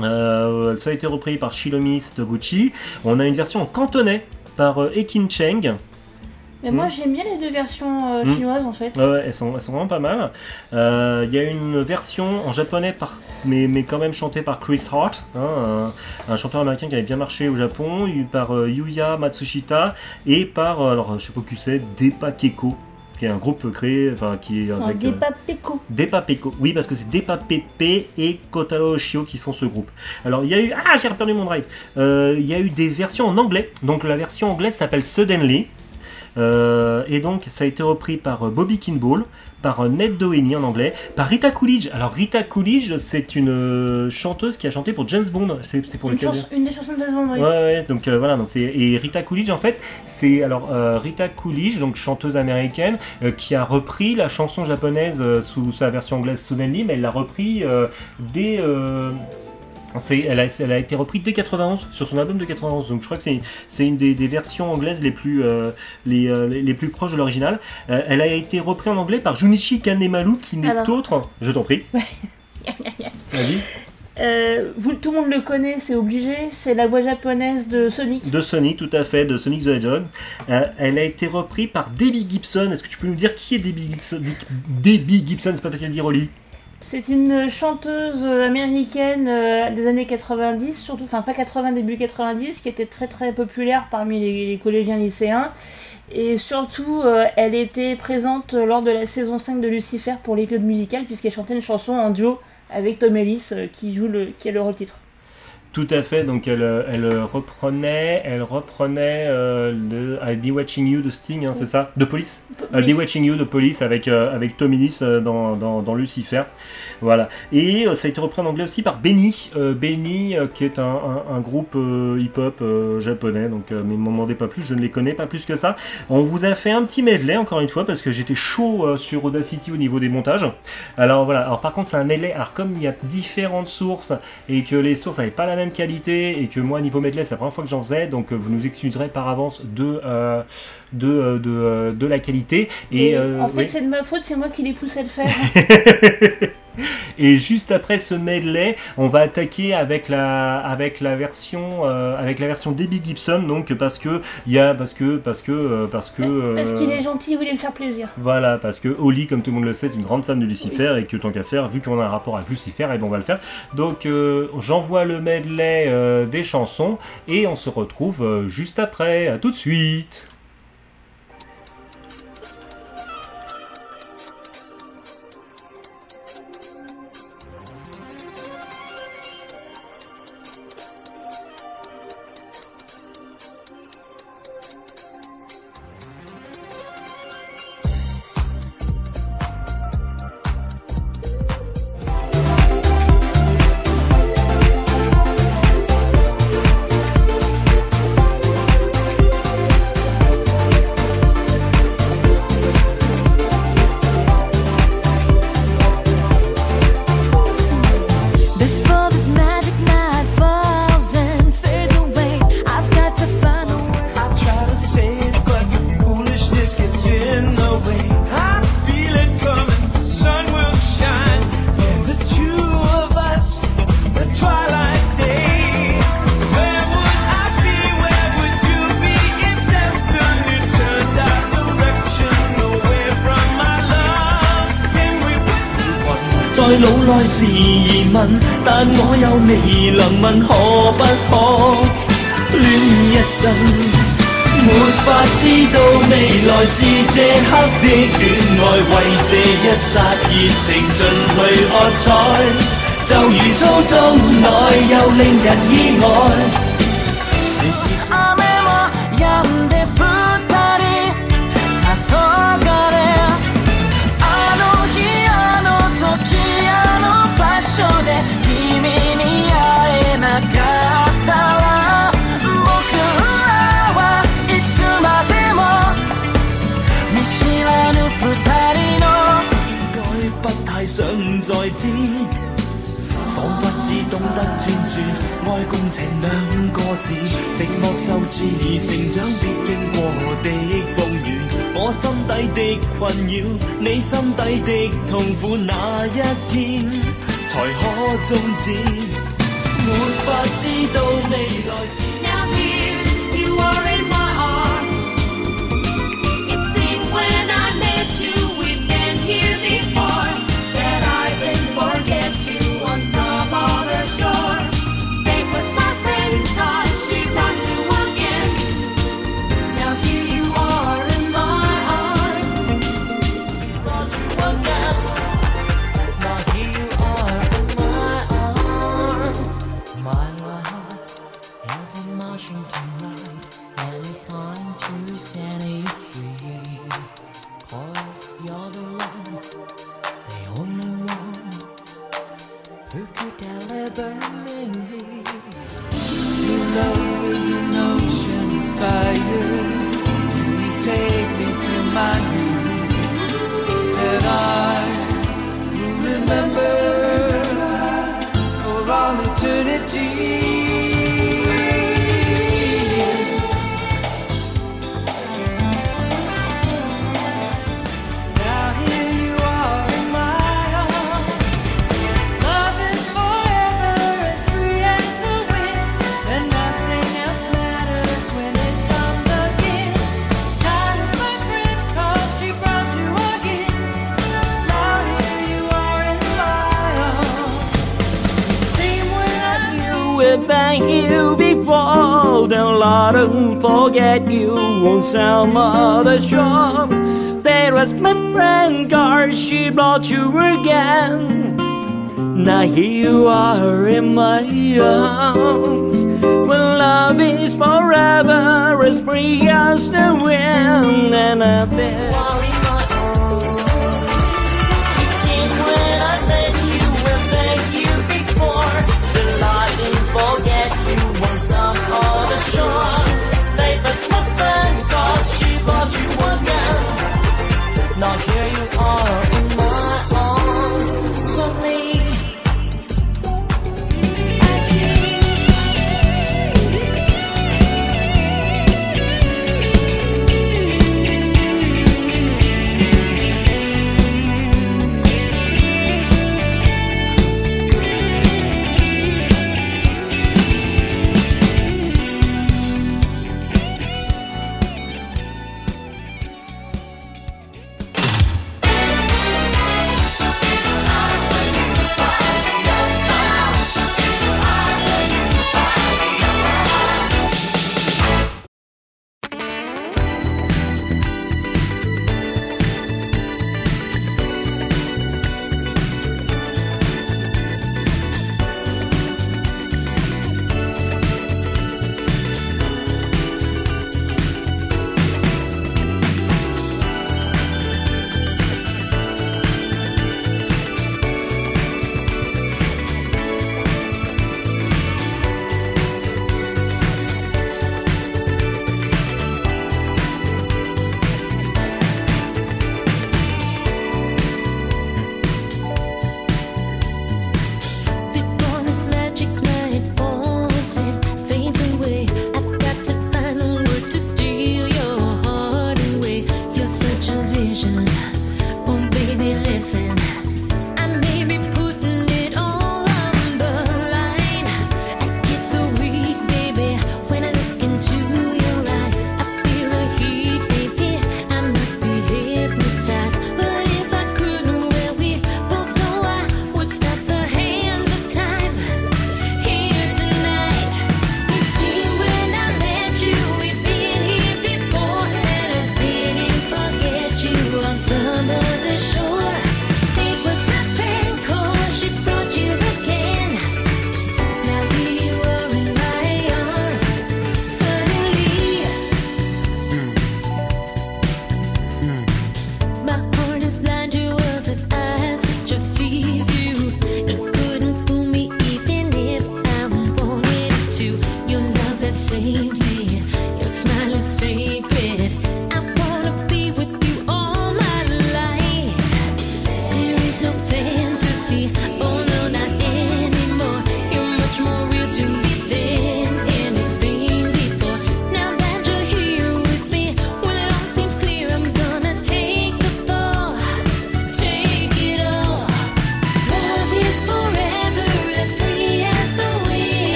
Euh, ça a été repris par Shilomi Toguchi. On a une version en cantonais par euh, Ekin Cheng. Mais moi, Mm. j'aime bien les deux versions euh, Mm. chinoises en fait. Ouais, ouais, elles sont, elles sont vraiment pas mal. Euh, Il y a une version en japonais, par, mais, mais quand même chantée par Chris Hart, hein, un, un chanteur américain qui avait bien marché au Japon, par euh, Yuya Matsushita et par, euh, alors je sais pas qui c'est, Depa Keko, qui est un groupe créé, enfin qui est avec. des euh, papécos. Depa Peko, oui parce que c'est Depa Pepe et Kotaro Oshio qui font ce groupe. Alors il y a eu, ah j'ai perdu mon drive, Euh, il y a eu des versions en anglais, donc la version anglaise s'appelle Suddenly, Euh, et donc ça a été repris par Bobby Kimball, par euh, Ned Doheny en anglais, par Rita Coolidge. Alors Rita Coolidge c'est une euh, chanteuse qui a chanté pour James Bond, c'est pour Une, lequel une des chansons de la seconde, oui. Ouais, ouais, donc euh, voilà, donc c'est et Rita Coolidge en fait, c'est alors euh, Rita Coolidge, donc chanteuse américaine, euh, qui a repris la chanson japonaise sous sa version anglaise Suddenly, mais elle l'a repris dès elle, a, elle a été reprise dès 91 sur son album de 91, donc je crois que c'est une des, des versions anglaises les plus euh, les, euh, les, les plus proches de l'original. Euh, elle a été reprise en anglais par Junichi Kanemaru, qui n'est Alors. autre. Je t'en prie. Vas-y. Euh, vous, tout le monde le connaît, c'est obligé. C'est la voix japonaise de Sonic. De Sonic, tout à fait, de Sonic the Hedgehog. Euh, elle a été reprise par Debbie Gibson. Est-ce que tu peux nous dire qui est Debbie Gibson? Debbie Gibson, c'est pas facile de dire Oli. C'est une chanteuse américaine euh, des années 90, surtout, enfin pas 80, début 90, qui était très très populaire parmi les, collégiens lycéens. Et surtout, euh, elle était présente lors de la saison 5 de Lucifer pour l'épisode musical, puisqu'elle chantait une chanson en duo avec Tom Ellis, euh, qui, joue le, qui a le rôle titre. Tout à fait, donc elle, elle reprenait, elle reprenait euh, le I'll Be Watching You de Sting, hein, c'est ça? De Police? I'll Be Watching You de Police avec, euh, avec Tom euh, dans, dans, dans Lucifer. Voilà. Et euh, ça a été repris en anglais aussi par Benny. Euh, Benny, euh, qui est un, un- un groupe hip-hop japonais, donc mais ne m'en demandez pas plus, je ne les connais pas plus que ça. On vous a fait un petit medley encore une fois parce que j'étais chaud sur Audacity au niveau des montages. Alors voilà, alors par contre c'est un medley, alors comme il y a différentes sources et que les sources n'avaient pas la même qualité et que moi niveau medley c'est la première fois que j'en faisais, donc vous nous excuserez par avance de, euh, de, de, de la qualité. Et, Et euh, en fait, oui. c'est de ma faute, c'est moi qui l'ai poussé à le faire. Et juste après ce medley, on va attaquer avec la avec la version euh, avec la version Debbie Gibson donc parce que il y a parce que parce que euh, parce que Parce euh, qu'il est gentil, il voulait me faire plaisir. voilà, parce que Holly, comme tout le monde le sait, est une grande fan de Lucifer et que tant qu'à faire, vu qu'on a un rapport avec Lucifer, et ben on va le faire. Donc euh, j'envoie le medley euh, des chansons et on se retrouve euh, juste après. À tout de suite. You on some other shore. There was my friend girl, she brought you again. Now here you are in my arms. When love is forever, as free as the wind, and I've been.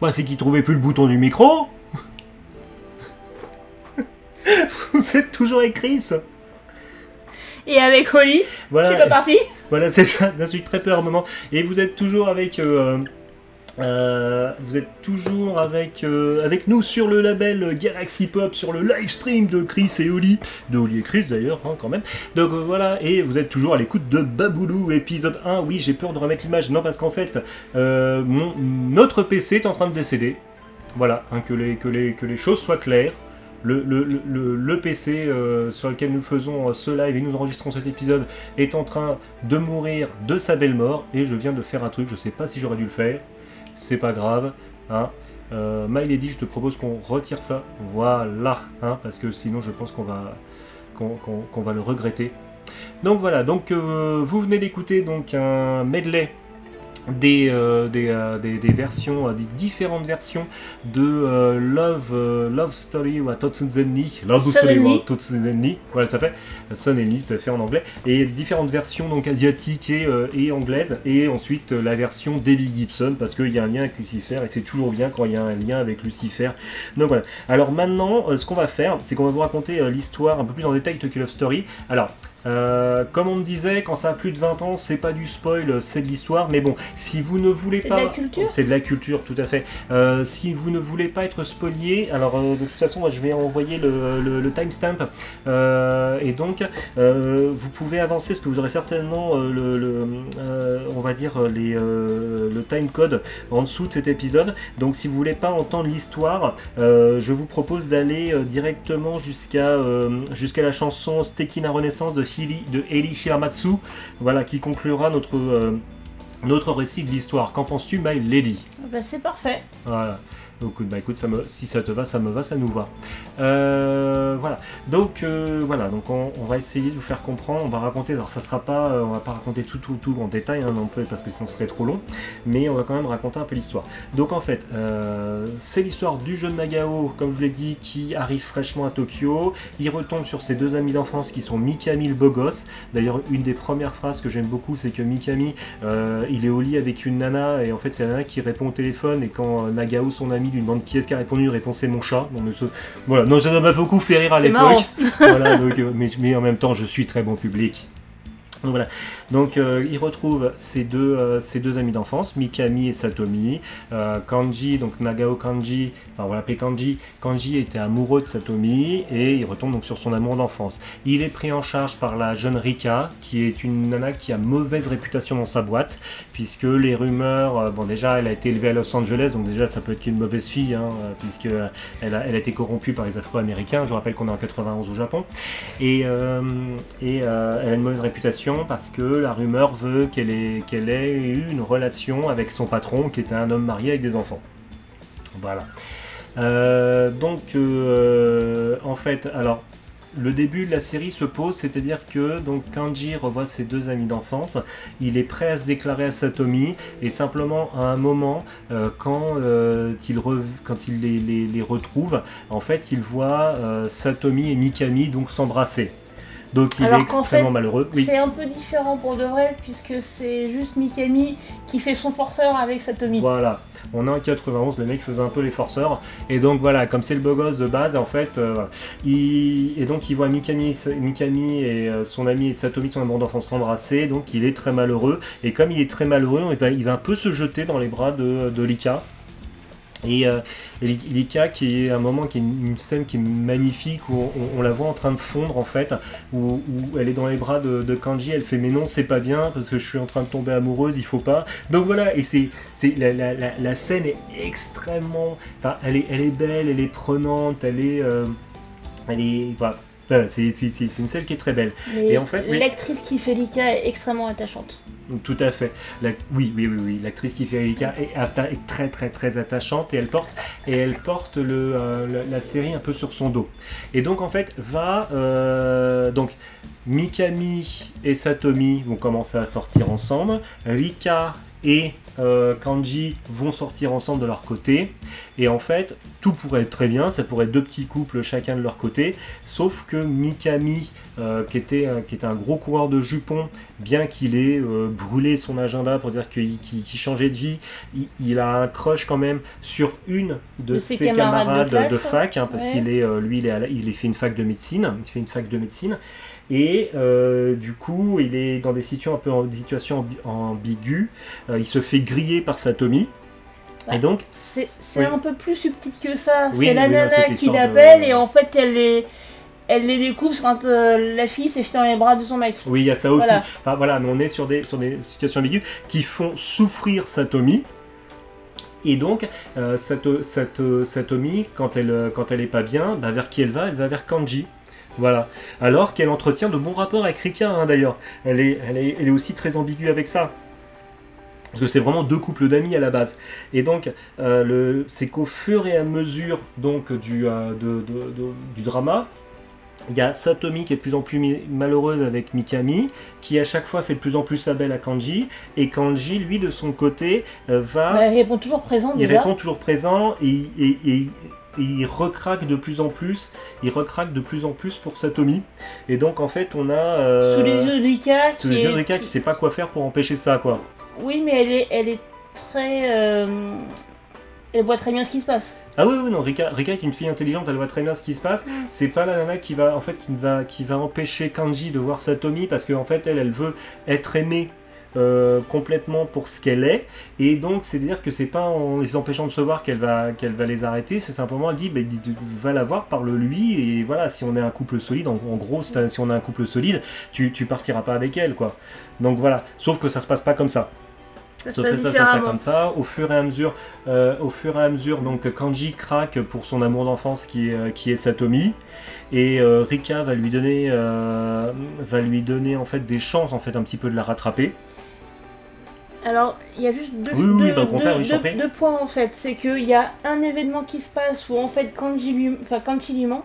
Bah, c'est qu'il trouvait plus le bouton du micro. Vous êtes toujours avec Chris. Et avec Holly, je suis Voilà, pas partie. voilà c'est ça. Je suis très peur au moment. Et vous êtes toujours avec. euh, euh, vous êtes toujours avec, euh, avec nous sur le label Galaxy Pop, sur le live stream de Chris et Oli, de Oli et Chris d'ailleurs, hein, quand même. Donc euh, voilà, et vous êtes toujours à l'écoute de Baboulou, épisode 1. Oui, j'ai peur de remettre l'image, non, parce qu'en fait, notre PC est en train de décéder. Voilà, hein, que, les, que, les, que les choses soient claires. Le, le, le- PC sur lequel nous faisons ce live et nous enregistrons cet épisode est en train de mourir de sa belle mort et je viens de faire un truc, je sais pas si j'aurais dû le faire, c'est pas grave. Hein. Euh, Milady, je te propose qu'on retire ça, voilà, hein, parce que sinon je pense qu'on va, qu'on va le regretter. Donc voilà, donc euh, vous venez d'écouter un medley des, euh, des, euh, des- des versions, euh, des différentes versions de Love, Love Story ou Totsuzenni, Love Story ou Totsuzenni, voilà tout à fait, Suddenly tout à fait en anglais, et différentes versions donc asiatiques et, et anglaises, et ensuite la version Debbie Gibson parce qu'il y a un lien avec Lucifer et c'est toujours bien quand il y a un lien avec Lucifer. Donc voilà. Alors maintenant, ce qu'on va faire, c'est qu'on va vous raconter l'histoire un peu plus en détail de Love Story. Alors. Euh, comme on me disait, quand ça a plus de 20 ans, c'est pas du spoil, c'est de l'histoire. Mais bon, si vous ne voulez C'est pas. de la culture C'est de la culture, tout à fait. Euh, si vous ne voulez pas être spolié, alors euh, de toute façon, moi, je vais envoyer le, le- le timestamp. Euh, et donc, euh, vous pouvez avancer parce que vous aurez certainement euh, le, le, euh, on va dire les, euh, le timecode en dessous de cet épisode. Donc, si vous voulez pas entendre l'histoire, euh, je vous propose d'aller directement jusqu'à euh, jusqu'à la chanson Stekina Renaissance de, Hili, de Eli Shiramatsu, voilà, qui conclura notre euh, notre récit de l'histoire. Qu'en penses-tu, My Lady? Bah, c'est parfait. voilà. Donc, bah écoute, si ça te va, ça me va, ça nous va. Euh, voilà. Donc euh, voilà. Donc on, va essayer de vous faire comprendre. On va raconter. Alors ça sera pas, euh, on va pas raconter tout, tout, tout en détail hein, non plus parce que sinon ce serait trop long. Mais on va quand même raconter un peu l'histoire. Donc en fait, euh, c'est l'histoire du jeune Nagao, comme je l'ai dit, qui arrive fraîchement à Tokyo. Il retombe sur ses deux amis d'enfance qui sont Mikami le beau gosse. D'ailleurs, une des premières phrases que j'aime beaucoup, c'est que Mikami, il est au lit avec une nana et en fait c'est la nana qui répond au téléphone et quand Nagao, son ami, lui demande qui est-ce qui a répondu, il répond c'est mon chat. Non, mais Voilà, non, ça m'a beaucoup fait rire à l'époque. voilà, donc, euh, mais, mais en même temps, je suis très bon public. Donc voilà. Donc euh, il retrouve ses deux, euh, ses deux amis d'enfance, Mikami et Satomi. Euh, Kanji, donc Nagao Kanji, enfin on va l'appeler Kanji. Kanji était amoureux de Satomi et il retombe donc sur son amour d'enfance. Il est pris en charge par la jeune Rika, qui est une nana qui a mauvaise réputation dans sa boîte, puisque les rumeurs, euh, bon déjà elle a été élevée à Los Angeles, donc déjà ça peut être qu'une mauvaise fille, hein, euh, puisque euh, elle a, été corrompue par les Afro-Américains. Je rappelle qu'on est en 91 au Japon. Et, elle a une mauvaise réputation parce que la rumeur veut qu'elle ait, qu'elle ait eu une relation avec son patron qui était un homme marié avec des enfants. Voilà. Donc, en fait, alors, le début de la série se pose, c'est-à-dire que donc Kanji revoit ses deux amis d'enfance, il est prêt à se déclarer à Satomi, et simplement à un moment, euh, quand, euh, il quand il les, les- les retrouve, en fait, il voit euh, Satomi et Mikami donc s'embrasser. Donc il Alors est extrêmement fait, malheureux. Oui. C'est un peu différent pour de vrai, puisque c'est juste Mikami qui fait son forceur avec Satomi. Voilà, on est en 91, les mecs faisaient un peu les forceurs. Et donc voilà, comme c'est le beau gosse de base, en fait, euh, il... et donc il voit Mikami, Mikami et euh, son ami Satomi, son amour d'enfance s'embrasser, donc il est très malheureux. Et comme il est très malheureux, il va, il va un peu se jeter dans les bras de, de Lika. Et euh, Li- Lika, qui est un moment, qui est une, scène qui est magnifique, où on, la voit en train de fondre en fait, où, elle est dans les bras de, Kanji, elle fait mais non c'est pas bien parce que je suis en train de tomber amoureuse, il faut pas. Donc voilà, et c'est, la, la- la- scène est extrêmement, enfin elle est, elle est belle, elle est prenante, elle est, euh, elle est. C'est, une scène qui est très belle. Mais Et en fait, oui. l'actrice qui fait Lika est extrêmement attachante. Tout à fait. La- oui, oui, oui, oui. L'actrice qui fait Erika est, très, très, très attachante et elle porte, et elle porte le, euh, la, la série un peu sur son dos. Et donc, en fait, va. euh, donc, Mikami et Satomi vont commencer à sortir ensemble. Rika et euh, Kanji vont sortir ensemble de leur côté. Et en fait, tout pourrait être très bien, ça pourrait être deux petits couples chacun de leur côté, sauf que Mikami, euh, qui, était, un- qui était un gros coureur de jupons, bien qu'il ait euh, brûlé son agenda pour dire qu'il changeait de vie, il, il a un crush quand même sur une de, De ses, ses camarades, camarades de fac, hein, parce Ouais. qu'il est, lui, il, est à la- il est fait une fac de médecine, il fait une fac de médecine. Et euh, du coup, il est dans des situations un peu en des situations ambi- ambiguës. Euh, il se fait griller par Satomi. Bah, Et donc, C'est Oui. un peu plus subtil que ça. Oui, c'est la oui, nana qui de- l'appelle et en fait elle les, elle les découvre quand euh, la fille s'est jetée dans les bras de son mec. oui, il y a ça aussi. Voilà. Enfin, voilà, mais on est sur des, sur des situations ambiguës qui font souffrir Satomi. Et donc, euh, Sato- Sato- Satomi, quand elle, quand elle est pas bien, bah, vers qui elle va? Elle va vers Kanji. Voilà. Alors qu'elle entretient de bons rapports avec Rika, hein, d'ailleurs. Elle est, elle, est, elle est aussi très ambiguë avec ça. Parce que c'est vraiment deux couples d'amis à la base. Et donc, euh, c'est qu'au fur et à mesure donc, du, euh, de- de- de- du drama, il y a Satomi qui est de plus en plus malheureuse avec Mikami, qui à chaque fois fait de plus en plus sa belle à Kanji, et Kanji, lui, de son côté, euh, va... Elle répond toujours présent Il déjà. répond toujours présent et, et- et- et il recraque de plus en plus. Il recraque de plus en plus pour Satomi. Et donc en fait on a euh, Sous les yeux de Rika sous qui les yeux de Rika qui- qui sait pas quoi faire pour empêcher ça quoi. Oui mais elle est, elle est très... euh, Elle voit très bien ce qui se passe. Ah oui, oui, non, Rika, Rika est une fille intelligente, elle voit très bien ce qui se passe. C'est pas la nana qui va, en fait, qui va, qui va empêcher Kanji de voir Satomi parce qu'en fait, elle, elle veut être aimée euh, complètement pour ce qu'elle est. Et donc, c'est-à-dire que c'est pas en les empêchant de se voir qu'elle va, qu'elle va les arrêter. C'est simplement, elle dit, bah, va la voir, parle-lui. Et voilà, si on est un couple solide, en, en gros, si, on a un couple solide, tu, tu partiras pas avec elle, quoi. Donc voilà. Sauf que ça se passe pas comme ça. Sauf que passe ça se passe pas comme ça. Au fur et à mesure, euh, au fur et à mesure, donc Kanji craque pour son amour d'enfance qui est, euh, qui est Satomi, et euh, Rika va lui donner, euh, va lui donner en fait des chances en fait un petit peu de la rattraper. Alors, il y a juste deux, Oui, oui, deux- bah, deux- deux- points en fait. C'est qu'il y a un événement qui se passe où en fait Kanji lui, enfin, Kanji lui ment.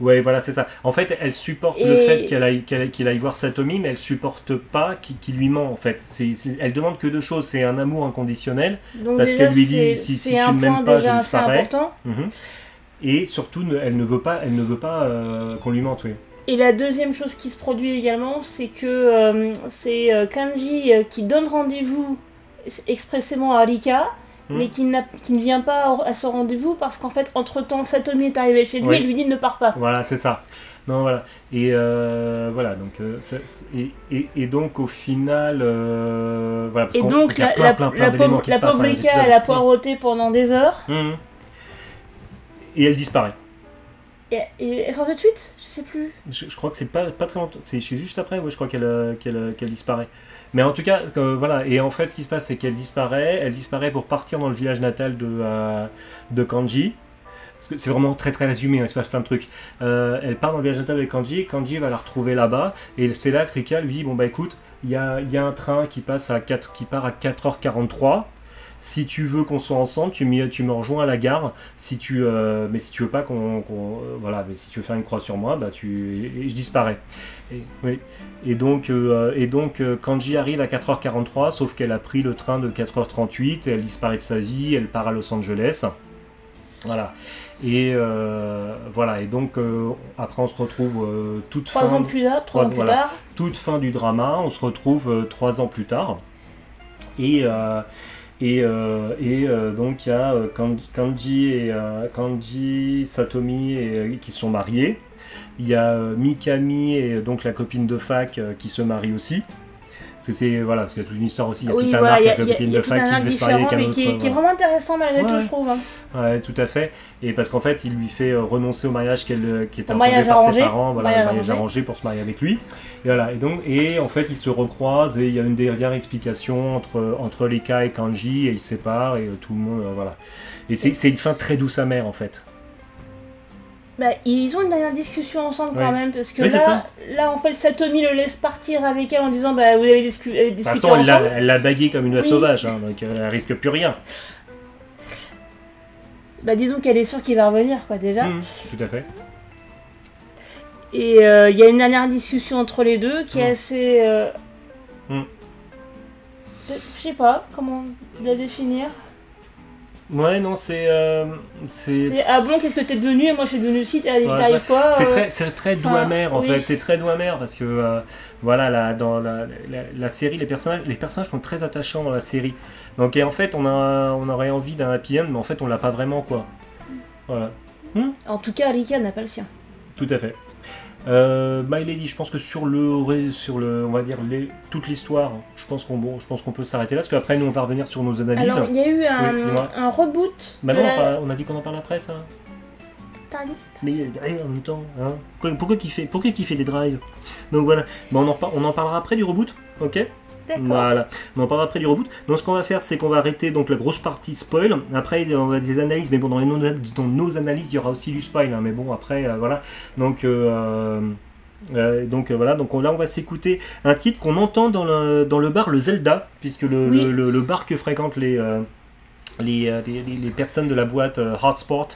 Ouais, voilà, c'est ça. En fait, elle supporte le fait qu'elle aille, qu'elle- qu'il aille voir Satomi, mais elle supporte pas qu'il lui ment en fait. C'est, c'est- elle demande que deux choses, c'est un amour inconditionnel, Donc Parce qu'elle lui dit, si- tu ne m'aimes pas, je disparais. important. Mhm. et surtout, elle ne veut pas, elle ne veut pas euh, qu'on lui mente. Oui. Et la deuxième chose qui se produit également, c'est que euh, c'est euh, Kanji euh, qui donne rendez-vous expressément à Rika, Hmm. mais qui, qui ne vient pas à ce rendez-vous parce qu'en fait, entre-temps, Satomi est arrivé chez lui Oui. et lui dit ne pars pas. Voilà, c'est ça. Non, voilà. Et euh, voilà, donc, euh, et, et- et donc au final, euh, voilà, parce Et donc, la, plein, la- plein, plein pauvre, pauvre elle a poireauté pendant des heures. Mhm. Et elle disparaît. Et, elle sort tout de suite Je sais plus. Je, crois que c'est pas, pas très longtemps. C'est juste après, ouais, je crois qu'elle qu'elle euh, qu'elle disparaît. Mais en tout cas, euh, voilà. Et en fait, ce qui se passe, c'est qu'elle disparaît. Elle disparaît pour partir dans le village natal de, euh, de Kanji. Parce que c'est vraiment très très résumé, hein, il se passe plein de trucs. Euh, elle part dans le village natal de Kanji. Kanji va la retrouver là-bas. Et c'est là que Rika lui dit Bon, bah écoute, il y a, y a un train qui, passe à 4, qui part à 4h43. Si tu veux qu'on soit ensemble, tu, tu me rejoins à la gare. Si tu, euh, mais si tu veux pas qu'on, euh, voilà, mais si tu veux faire une croix sur moi, bah tu, et, et je disparais. Et, oui. Et donc, euh, et donc euh, Kanji arrive à 4h43, sauf qu'elle a pris le train de 4h38, et elle disparaît de sa vie, elle part à Los Angeles. Voilà. Et euh, voilà. Et donc euh, après, on se retrouve euh, toute Trois fin, ans plus tard, trois ans plus voilà. tard. toute fin du drama. On se retrouve euh, trois ans plus tard. Et euh, et, euh, euh, donc il y a euh, Kanji, et Satomi qui sont mariés. Il y a Mikami et donc la copine de fac qui se marient aussi. Parce que c'est voilà, parce qu'il y a toute une histoire aussi. Il y a Oui, tout un voilà, arc avec la copine de fac qui devait se marier avec un autre. qui, est- qui est voilà. vraiment intéressant malgré Ouais, tout, je trouve. hein. Ouais, tout à fait. Et parce qu'en fait, il lui fait euh, renoncer au mariage qu'elle, euh, qui était imposé par arrangé. ses parents, voilà, Mariage le mariage arrangé. pour se marier avec lui. Et voilà. Et donc, et en fait, ils se recroisent et il y a une dernière explication entre entre Leka et Kanji et ils se séparent et euh, tout le monde, euh, voilà. Et c'est, c'est une fin très douce amère en fait. Bah, ils ont une dernière discussion ensemble quand même, parce que Oui, là, là, en fait, Satomi le laisse partir avec elle en disant Bah, vous avez discu- euh, De toute discuté façon, elle l'a, ensemble. elle l'a bagué comme une oie Oui. sauvage, hein, donc euh, elle risque plus rien. Bah, disons qu'elle est sûre qu'il va revenir, quoi, déjà. Mhm, tout à fait. Et euh, il y a une dernière discussion entre les deux qui est Mm. assez. euh, Mm. Je sais pas comment la définir. Ouais, non, c'est. euh, c'est. Ah bon, qu'est-ce que t'es devenu Et moi je suis devenu aussi, t'arrives Ouais, quoi C'est euh, très, c'est très doux enfin, amer en oui. fait, c'est très doux amer parce que euh, voilà, la, dans la, la, la série, les personnages, les personnages sont très attachants dans la série. Donc et en fait, on, a, on aurait envie d'un happy end, mais en fait, on l'a pas vraiment quoi. Voilà, En tout cas, Rika n'a pas le sien. tout à fait. Euh, My Lady, je pense que sur le, sur le, on va dire les, toute l'histoire, je pense qu'on bon, je pense qu'on peut s'arrêter là parce qu'après nous on va revenir sur nos analyses. Alors, il y a eu un, Oui, dis-moi. un reboot. Bah la- on, parle- on a dit qu'on en parle après ça. T'as dit Mais euh, en même temps, hein pourquoi, pourquoi qu'il fait, pourquoi qu'il fait des drives? Donc voilà, Bon, on, en on en parlera après du reboot, ok? Voilà, on en parlera après du reboot. Donc ce qu'on va faire, c'est qu'on va arrêter donc la grosse partie spoil. Après, on va des analyses, mais bon, dans, les dans nos analyses, il y aura aussi du spoil. hein, mais bon, après, euh, voilà. Donc, euh, euh, donc euh, voilà, donc on- là, on va s'écouter un titre qu'on entend dans le, dans le bar, le Zelda, puisque le, Oui. le, le- le bar que fréquentent les, euh, les, les, les- les personnes de la boîte Hardsport.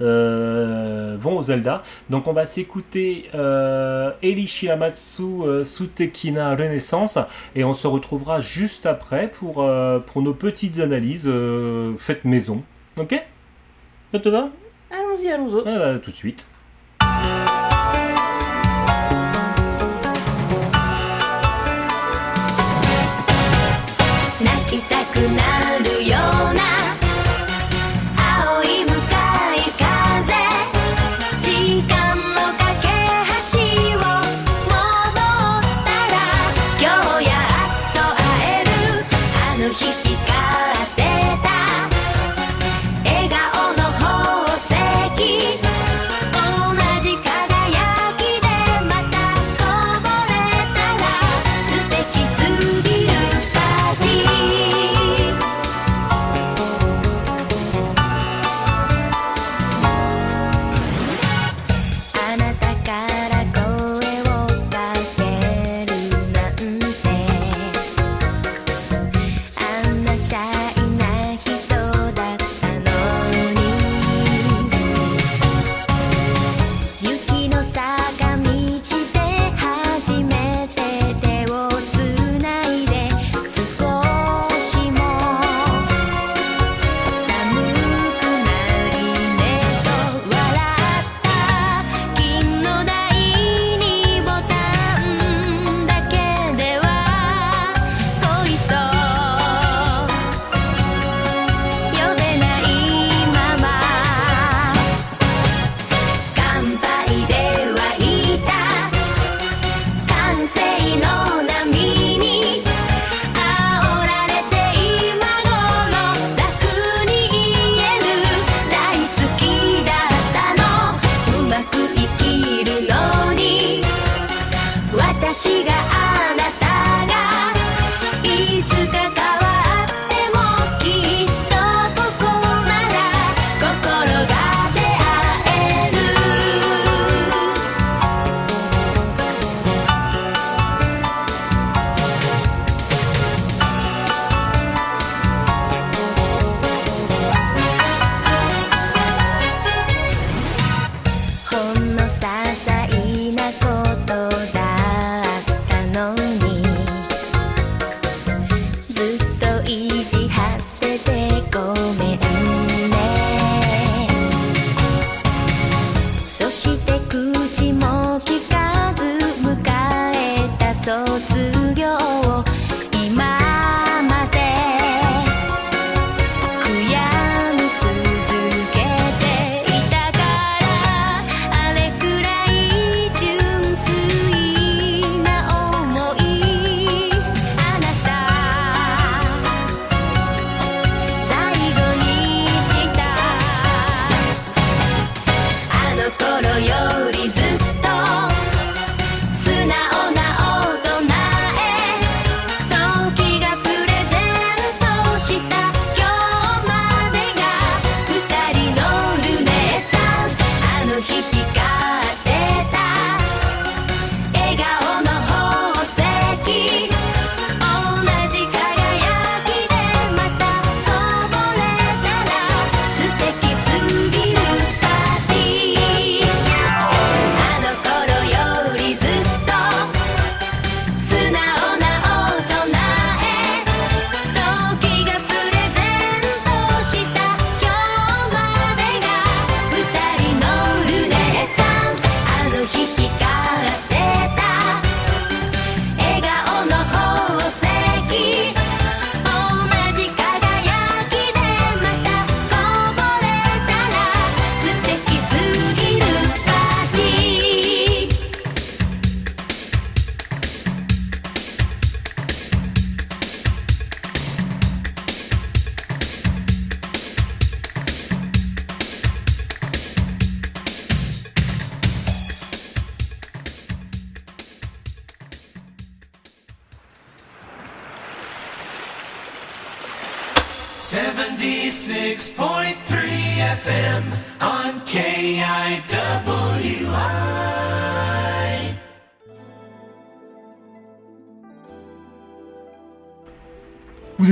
Euh, vont au Zelda. Donc on va s'écouter euh, Eli Shiramatsu euh, Sutekina Renaissance et on se retrouvera juste après pour, euh, pour nos petites analyses euh, faites maison. Ok? Ça te va? Allons-y, allons-y. Ah bah, Tout de suite. 泣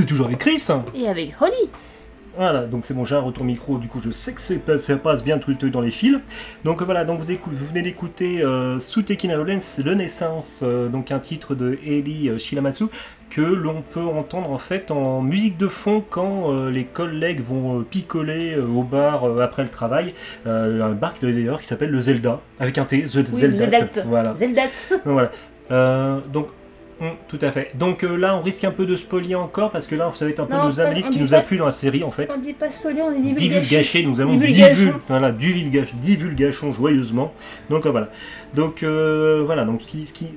Toujours avec Chris Et avec Holly. Voilà, donc c'est bon, j'ai un retour micro, du coup je sais que c'est ça passe bien tout dans les fils. Donc voilà, donc vous, venez d'écouter euh, Suteki no Lens, Renaissance, euh, donc un titre de Eli euh, Shiramasu que l'on peut entendre en fait en musique de fond quand euh, les collègues vont picoler au bar après le travail. Un bar qui d'ailleurs qui s'appelle le Zelda, avec un T, The Oui, Zelda. Voilà. Zeldat. voilà. Donc, hum, tout à fait. Donc euh, là, on risque un peu de spoiler encore parce que là, ça va être un peu Non, nos analyses qui nous pas- a plu dans la série en fait. On dit pas spoiler, on dit divulgation. Divulgacher, nous allons Divulgation. divul, voilà, divulgation joyeusement. Donc euh, voilà. Donc euh, voilà. Donc qui, qui-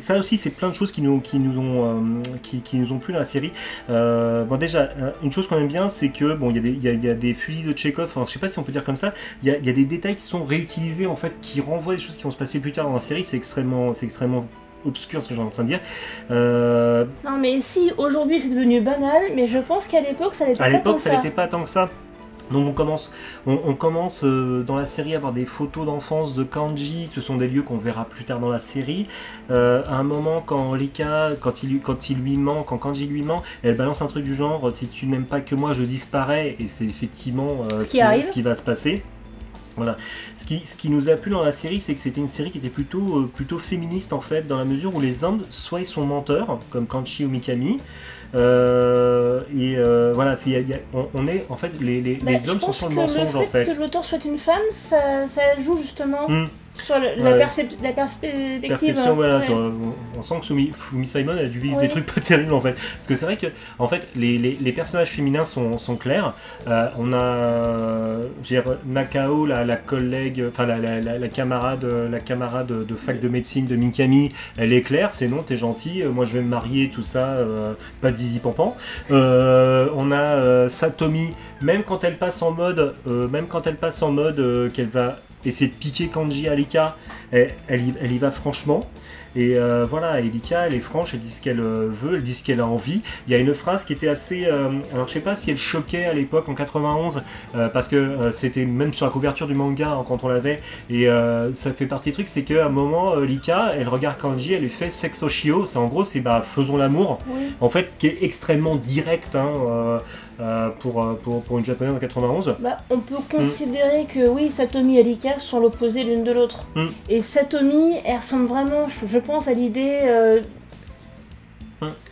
ça aussi, c'est plein de choses qui nous, qui nous ont, euh, qui, qui nous ont plu dans la série. Euh, bon déjà, une chose qu'on aime bien, c'est que bon, il y, a des- il y a, il y a des fusils de Chekhov. Enfin, je sais pas si on peut dire comme ça. Il y a, y a des détails qui sont réutilisés en fait, qui renvoient des choses qui vont se passer plus tard dans la série. C'est extrêmement, c'est extrêmement obscur ce que j'ai en train de dire. Euh, Non mais si, aujourd'hui c'est devenu banal, mais je pense qu'à l'époque ça l'était À pas tant l'époque, que ça ça. n'était pas tant que ça. Donc on commence, on, on commence euh, dans la série à avoir des photos d'enfance de Kanji. Ce sont des lieux qu'on verra plus tard dans la série. Euh, à un moment, quand Rika, quand il, lui- quand il lui ment, quand Kanji lui ment, elle balance un truc du genre si tu n'aimes pas que moi, je disparais. Et c'est effectivement euh, Ce qui ce qui va se passer. Voilà. Ce qui, ce qui nous a plu dans la série, c'est que c'était une série qui était plutôt, euh, plutôt féministe en fait, dans la mesure où les hommes, soit ils sont menteurs, comme Kanchi ou Mikami, euh, et euh, voilà, c'est- il y a- il y a- on, on est en fait les, les, Bah, les hommes sont sur le mensonge en fait fait. que l'auteur soit une femme, ça, ça joue justement Hmm. Sur le- la, Ouais. percep- la perspective. Perception, voilà, Ouais. sur- on, on sent que Fumi, Fumi Simon a dû vivre Oui. des trucs pas terribles en fait. Parce que c'est vrai que en fait les, les- les personnages féminins sont, sont clairs. Euh, on a dire, Nakao, la, la collègue, enfin la, la- camarade, la camarade de fac de médecine de Mikami, elle est claire, c'est non, t'es gentil, euh, moi je vais me marier, tout ça, euh, pas de zizi pampan. Euh, on a Satomi, même quand elle passe en mode, même quand elle passe en mode qu'elle va essayer de piquer Kanji à Lika, elle, elle y, elle y va franchement. Et euh, voilà, Elika, elle est franche, elle dit ce qu'elle euh, veut, elle dit ce qu'elle a envie. Il y a une phrase qui était assez. euh, alors je sais pas si elle choquait à l'époque en 91, euh, parce que c'était même sur la couverture du manga hein, quand on l'avait. Et ça fait partie du truc, c'est qu'à un moment, euh, Lika, elle regarde Kanji, elle lui fait sex oshio. C'est en gros, c'est bah faisons l'amour. Oui. En fait, qui est extrêmement direct hein, euh, pour, euh, pour, pour une japonaise en 91. Bah, on peut considérer que oui, Satomi et Lika sont l'opposé l'une de l'autre. Mm. Et Satomi, elle ressemble vraiment, je, je pense, à l'idée euh.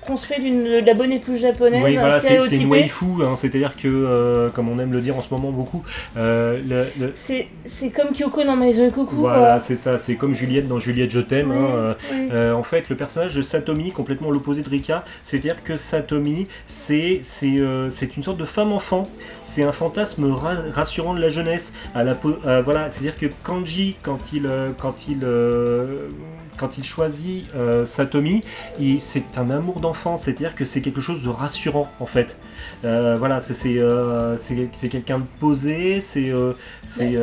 Qu'on se fait d'une de la bonne épouse japonaise, Oui, voilà, c'est une waifu, hein, c'est-à-dire que, euh, comme on aime le dire en ce moment beaucoup, euh, le- C'est comme Kyoko dans Maison Coucou. Voilà, c'est ça, c'est comme Juliette dans Juliette Je t'aime. Oui, hein, euh, oui. euh, en fait, le personnage de Satomi, complètement l'opposé de Rika, c'est-à-dire que Satomi, c'est une sorte de femme-enfant. C'est un fantasme ra- rassurant de la jeunesse. À la, voilà, c'est-à-dire que Kanji, quand il, quand il, quand il choisit euh, Satomi, c'est un amour d'enfant. C'est-à-dire que c'est quelque chose de rassurant, en fait. Euh, voilà, parce que c'est euh, c'est quelqu'un de posé, c'est euh, c'est Tu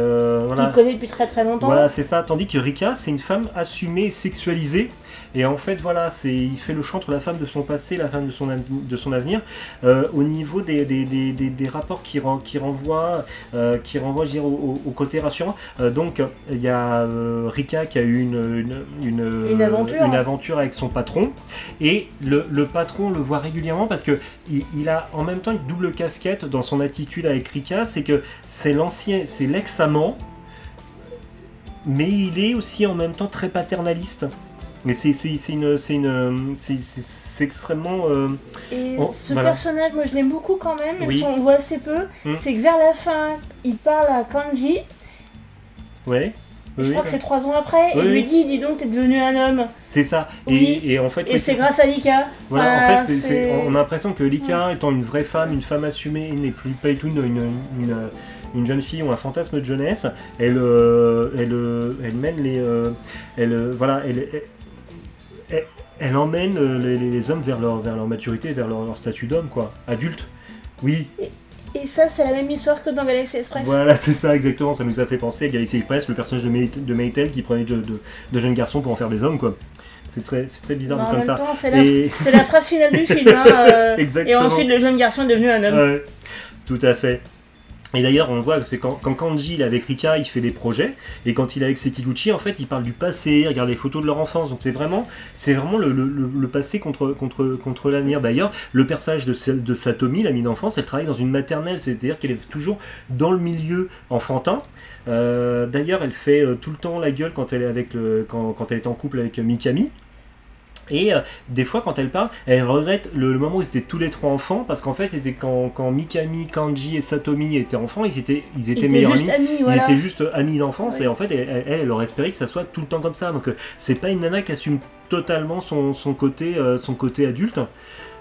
voilà. le connais depuis très très longtemps. Voilà, c'est ça. Tandis que Rika, c'est une femme assumée, sexualisée. Et en fait, voilà, c'est, il fait le choix entre la femme de son passé et la femme de son, de son avenir. Euh, au niveau des, des, des, des, rapports qui, ren- qui renvoient, euh, qui renvoient je au, côté rassurant. Euh, donc, il y a Rika qui a eu une, une, une, Une aventure. une aventure avec son patron. Et le, le patron le voit régulièrement parce que il, il a en même temps une double casquette dans son attitude avec Rika. C'est que c'est l'ancien, c'est l'ex-amant mais il est aussi en même temps très paternaliste. Et c'est une, c'est une, c'est- extrêmement. euh, Et Oh, ce voilà. personnage, moi je l'aime beaucoup quand même, même Oui. si on le voit assez peu. Mm. C'est que vers la fin, il parle à Kanji. ouais. je Oui, crois que c'est trois ans après. Oui, il lui dit, dis donc, t'es devenu un homme. c'est ça. Et, et en fait, Et c'est grâce à Lika. Voilà, en fait, on a l'impression que Lika, étant une vraie femme, une femme assumée, n'est plus pas du tout une, une, une- une jeune fille ou un fantasme de jeunesse. Elle, euh, elle, euh, elle mène les, euh, elle, voilà, elle, elle, elle- elle emmène euh, les, les hommes vers leur, vers leur maturité, vers leur, leur statut d'homme, quoi, adulte. Oui, Et ça, c'est la même histoire que dans Galaxy Express. Voilà, c'est ça exactement. Ça nous a fait penser à Galaxy Express, le personnage de, May- de Maytel qui prenait de, de- de jeunes garçons pour en faire des hommes, quoi. C'est très, bizarre Non, de en même ça. temps, c'est la, Et- phrase finale du film. hein, euh, et Exactement. ensuite, le jeune garçon est devenu un homme. Ouais. Tout à fait. Et d'ailleurs, on voit que c'est quand, quand Kanji il est avec Rika, il fait des projets, et quand il est avec Sekiguchi, en fait, il parle du passé, il regarde les photos de leur enfance. Donc c'est vraiment, c'est vraiment le, le- le- passé contre, contre, contre l'avenir. D'ailleurs, le personnage de, de Satomi, l'amie d'enfance, elle travaille dans une maternelle, c'est-à-dire qu'elle est toujours dans le milieu enfantin. Euh, D'ailleurs, elle fait euh, tout le temps la gueule quand elle est avec le, quand, quand elle est en couple avec euh, Mikami. Et euh, des fois, quand elle parle, elle regrette le, le moment où ils étaient tous les trois enfants, parce qu'en fait, c'était quand, quand Mikami, Kanji et Satomi étaient enfants, ils étaient, ils meilleurs amis. Ils étaient juste amis d'enfance Oui. et en fait elle, elle, elle aurait espéré que ça soit tout le temps comme ça. Donc euh, c'est pas une nana qui assume totalement son, son côté euh, son côté adulte.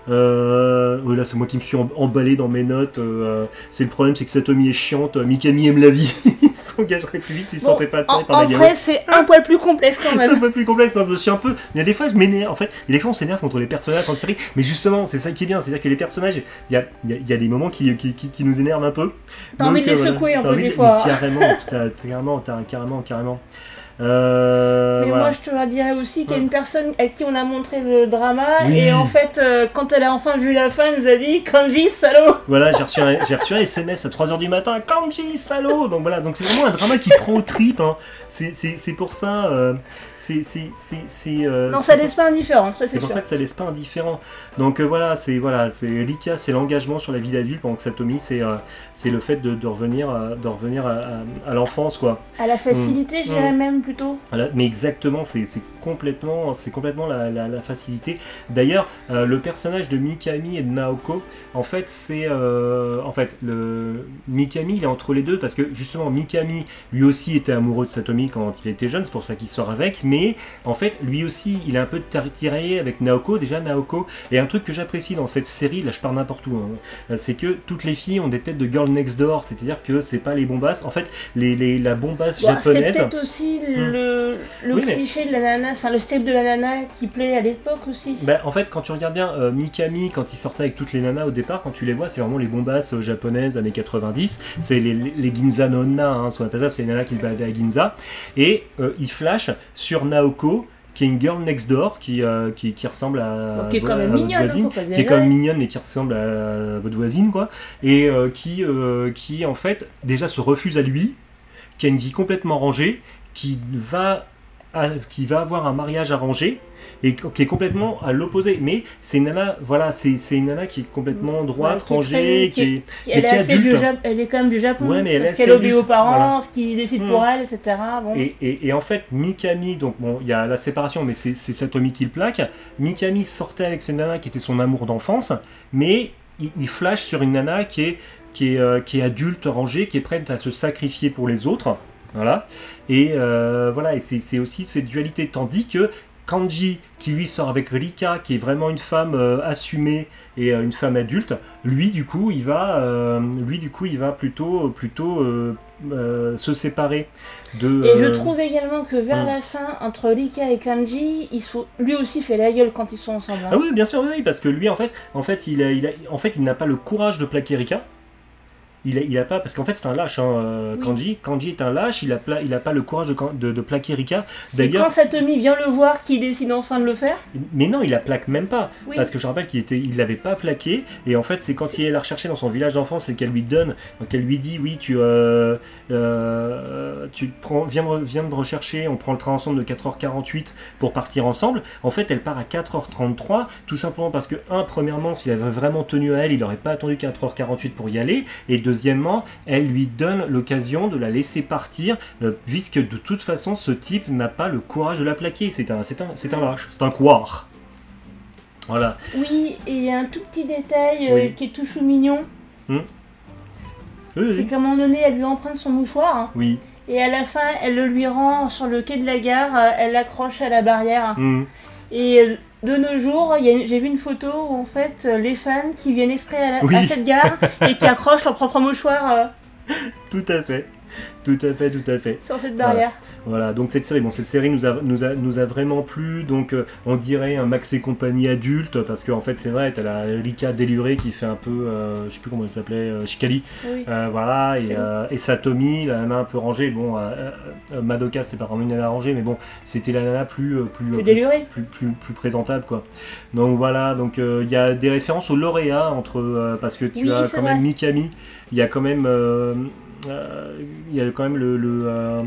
Euh, oui, là c'est moi qui me suis em- emballé dans mes notes. euh, c'est le problème c'est que Satomi est chiante, euh, Mikami aime la vie. Il s'engagerait plus vite s'il se Bon, sentait pas En, attiré par en la vrai, c'est un poil plus complexe quand c'est un même. peu plus complexe, hein, je suis un peu. Il y a des fois, je m'énerve. En fait, il y a des fois, on s'énerve contre les personnages en série. Mais justement, c'est ça qui est bien. C'est-à-dire que les personnages, il y a, y a- y a des moments qui, qui, qui- qui nous énervent un peu. T'as envie de les euh, secouer un peu des de- fois. Carrément, carrément, carrément, carrément. Euh, Mais voilà. moi, je te la dirais aussi qu'il y a une personne à qui on a montré le drama, Oui. et en fait, euh, quand elle a enfin vu la fin, elle nous a dit Kanji, salaud Voilà, j'ai reçu, un, reçu un SMS à 3h du matin, Kanji, salaud Donc voilà, donc c'est vraiment un drama qui prend aux tripes. Hein. C'est pour ça. euh, c'est, euh, Non, ça laisse pas indifférent, C'est pour ça que ça laisse pas indifférent. Donc euh, voilà, c'est voilà, c'est Lika, c'est l'engagement sur la vie d'adulte, pendant que Satomi, c'est euh, c'est le fait de, de revenir, à, de revenir à, à- à l'enfance, quoi. À la facilité, je dirais Mm. même plutôt. Voilà, mais exactement, c'est complètement, c'est complètement la, la- la facilité. D'ailleurs, le personnage de Mikami et de Naoko, en fait, c'est en fait le Mikami, il est entre les deux parce que justement Mikami, lui aussi était amoureux de Satomi quand il était jeune, c'est pour ça qu'il sort avec. Mais en fait, lui aussi, il est un peu tiraillé avec Naoko. Déjà, Naoko, et un truc que j'apprécie dans cette série, là, je pars n'importe où, hein, c'est que toutes les filles ont des têtes de girl next door, c'est-à-dire que c'est pas les bombasses. En fait, les, les- la bombasse Bah, c'est japonaise. peut-être aussi le, le Oui, mais- cliché de la nana, enfin le step de la nana qui plaît à l'époque aussi. Bah, en fait, quand tu regardes bien euh, Mikami, quand il sortait avec toutes les nanas au départ, quand tu les vois, c'est vraiment les bombasses euh, japonaises années 90. C'est les, les, les Ginza no Onna, hein, ce qu'on appelle ça, c'est les nanas qui se baladaient à Ginza. Et euh, il flash sur Naoko, qui est une girl next door, qui, euh, qui, qui ressemble à. Qui est quand même mignonne, hein, voisine, qui est quand même mignonne, mais qui ressemble à votre voisine, quoi. Et euh, qui, euh, qui, en fait, déjà se refuse à lui, qui a une vie complètement rangée, qui va, qui va avoir un mariage arrangé et qui est complètement à l'opposé. Mais c'est une nana, voilà, c'est c'est une nana qui est complètement droite, Ouais, qui est rangée, qui est. Elle mais est qui est adulte. du elle est quand même du Japon, Ouais, mais elle parce qu'elle obéit aux parents, ce qui décide Mm. pour elle, etc. Bon. Et, et- et en fait, Mikami, donc bon, il y a la séparation, mais c'est c'est Satomi qui le plaque. Mikami sortait avec cette nana qui était son amour d'enfance, mais il, il flash sur une nana qui est, qui, est, euh, qui est adulte, rangée, qui est prête à se sacrifier pour les autres. Voilà. Et euh, voilà, et c'est aussi cette dualité. Tandis que Kanji, qui lui sort avec Rika, qui est vraiment une femme euh, assumée et euh, une femme adulte, lui du coup, il va, euh, lui du coup, il va plutôt, plutôt se séparer de. Et je trouve également que vers Mm. la fin, entre Rika et Kanji, ils sont... lui aussi fait la gueule quand ils sont ensemble. hein. Ah oui, bien sûr, oui, oui, parce que lui, en fait, en fait, il a, il a, en fait, il n'a pas le courage de plaquer Rika. Il a, il a pas, parce qu'en fait, c'est un lâche, hein, euh, Oui. Kanji. Kanji est un lâche. Il a, pla- il a pas le courage de, de, de plaquer Rika. C'est D'ailleurs- quand Satomi vient le voir qu'il décide enfin de le faire? Mais non, il la plaque même pas. Oui. Parce que je rappelle qu'il était, il l'avait pas plaqué. Et en fait, c'est quand il est la rechercher dans son village d'enfance et qu'elle lui donne, qu'elle lui dit, oui, tu, euh, euh, tu prends, viens, me, viens me rechercher. On prend le train ensemble de 4h48 pour partir ensemble. En fait, elle part à 4h33, tout simplement parce que un, premièrement, s'il avait vraiment tenu à elle, il n'aurait pas attendu 4h48 pour y aller. Et deuxièmement, elle lui donne l'occasion de la laisser partir, euh, puisque de toute façon, ce type n'a pas le courage de la plaquer. C'est un, c'est un, c'est un lâche, c'est un couard. Voilà. Oui, et il y a un tout petit détail euh, Oui. qui est tout chou mignon. Oui, oui, C'est qu'à un moment donné, elle lui emprunte son mouchoir. hein, Oui. et à la fin, elle le lui rend sur le quai de la gare. euh, elle l'accroche à la barrière. Mm. Et de nos jours, j'ai vu une photo où en fait, euh, les fans qui viennent exprès à, la- Oui. à cette gare et qui accrochent leur propre mouchoir. euh, Tout à fait. Tout à fait, tout à fait. sur cette barrière. Voilà, donc cette série, bon, cette série nous a, nous a, nous a vraiment plu, donc euh, on dirait un Max et compagnie adulte, parce qu'en fait c'est vrai, t'as la Rika délurée qui fait un peu, euh, je sais plus comment elle s'appelait, euh, Shikali, Oui. Euh, voilà, et, euh, et Satomi, la nana un peu rangée, bon, Madoka c'est pas vraiment une nana rangée, mais bon, c'était la nana plus, plus, Plus euh, déluré. plus, plus, plus présentable quoi. Donc voilà, donc il y a des références aux lauréats entre parce que tu Oui, as quand vrai. même Mikami, il y a quand même il y a quand même le le, euh,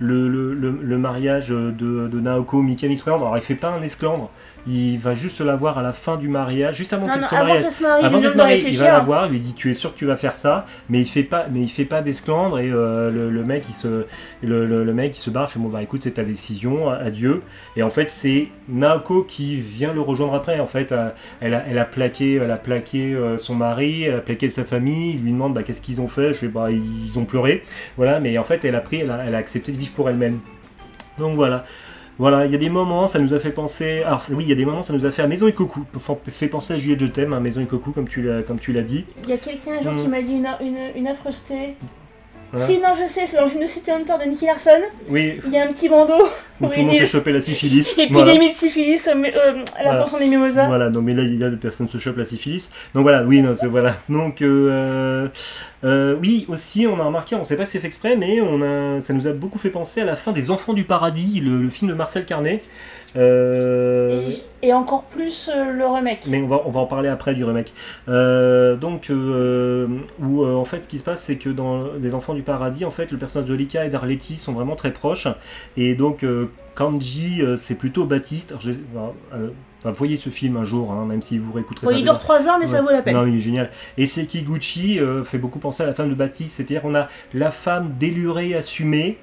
le, mariage de, de Naoko Mikami présente. Alors il fait pas un esclandre, il va juste la voir à la fin du mariage, juste avant qu'elle se avant marie. qu'elle se marie, Avant il de lui se demande de marier, il va la voir, il lui dit tu es sûr que tu vas faire ça, mais il fait pas, mais il fait pas d'esclandre et euh, le, le mec il se, le, le- le mec il se barre, il fait bon bah écoute c'est ta décision, adieu. Et en fait c'est Naoko qui vient le rejoindre après. En fait euh, elle a, elle a plaqué, elle a plaqué euh, son mari, elle a plaqué sa famille, il lui demande bah qu'est-ce qu'ils ont fait, je fais bah ils ont pleuré, voilà. Mais en fait elle a pris, elle a, elle a accepté de vivre pour elle-même. Donc voilà. Voilà, il y a des moments, ça nous a fait penser. Alors oui, il y a des moments, ça nous a fait à Maison Ikoku. Enfin, fait penser à Juliette Je t'aime, à Maison comme tu l'as, comme tu l'as dit. Il y a quelqu'un un jour Mm. qui m'a dit une, une, une. Voilà. Si, non, je sais, c'est dans le City Hunter de Nicky Larson. Oui, Il y a un petit bandeau. Où tout le monde s'est chopé la syphilis. Épidémie Voilà. de syphilis euh, mais, euh, à la Voilà. portion des mimosas. Voilà, non mais là il y a des personnes se chopent la syphilis. Donc voilà, oui, non, c'est- voilà. Donc euh, euh, oui, aussi on a remarqué, on sait pas si c'est fait exprès, mais on a, ça nous a beaucoup fait penser à la fin des Enfants du paradis, le, le film de Marcel Carnet. Euh, Et, et encore plus euh, le remake. Mais on va, on va en parler après du remake. Euh, donc, où en fait, ce qui se passe, c'est que dans Les Enfants du Paradis, en fait, le personnage de Lika et d'Arletty sont vraiment très proches. Et donc, euh, Kanji, euh, c'est plutôt Baptiste. Alors, je- euh, enfin, voyez ce film un jour, hein, même si vous réécouterez Bon, ça. il dure 3 heures, mais ça Ouais. vaut la peine. Non, il est génial. Et Sekiguchi euh, fait beaucoup penser à la femme de Baptiste, c'est-à-dire qu'on a la femme délurée, assumée,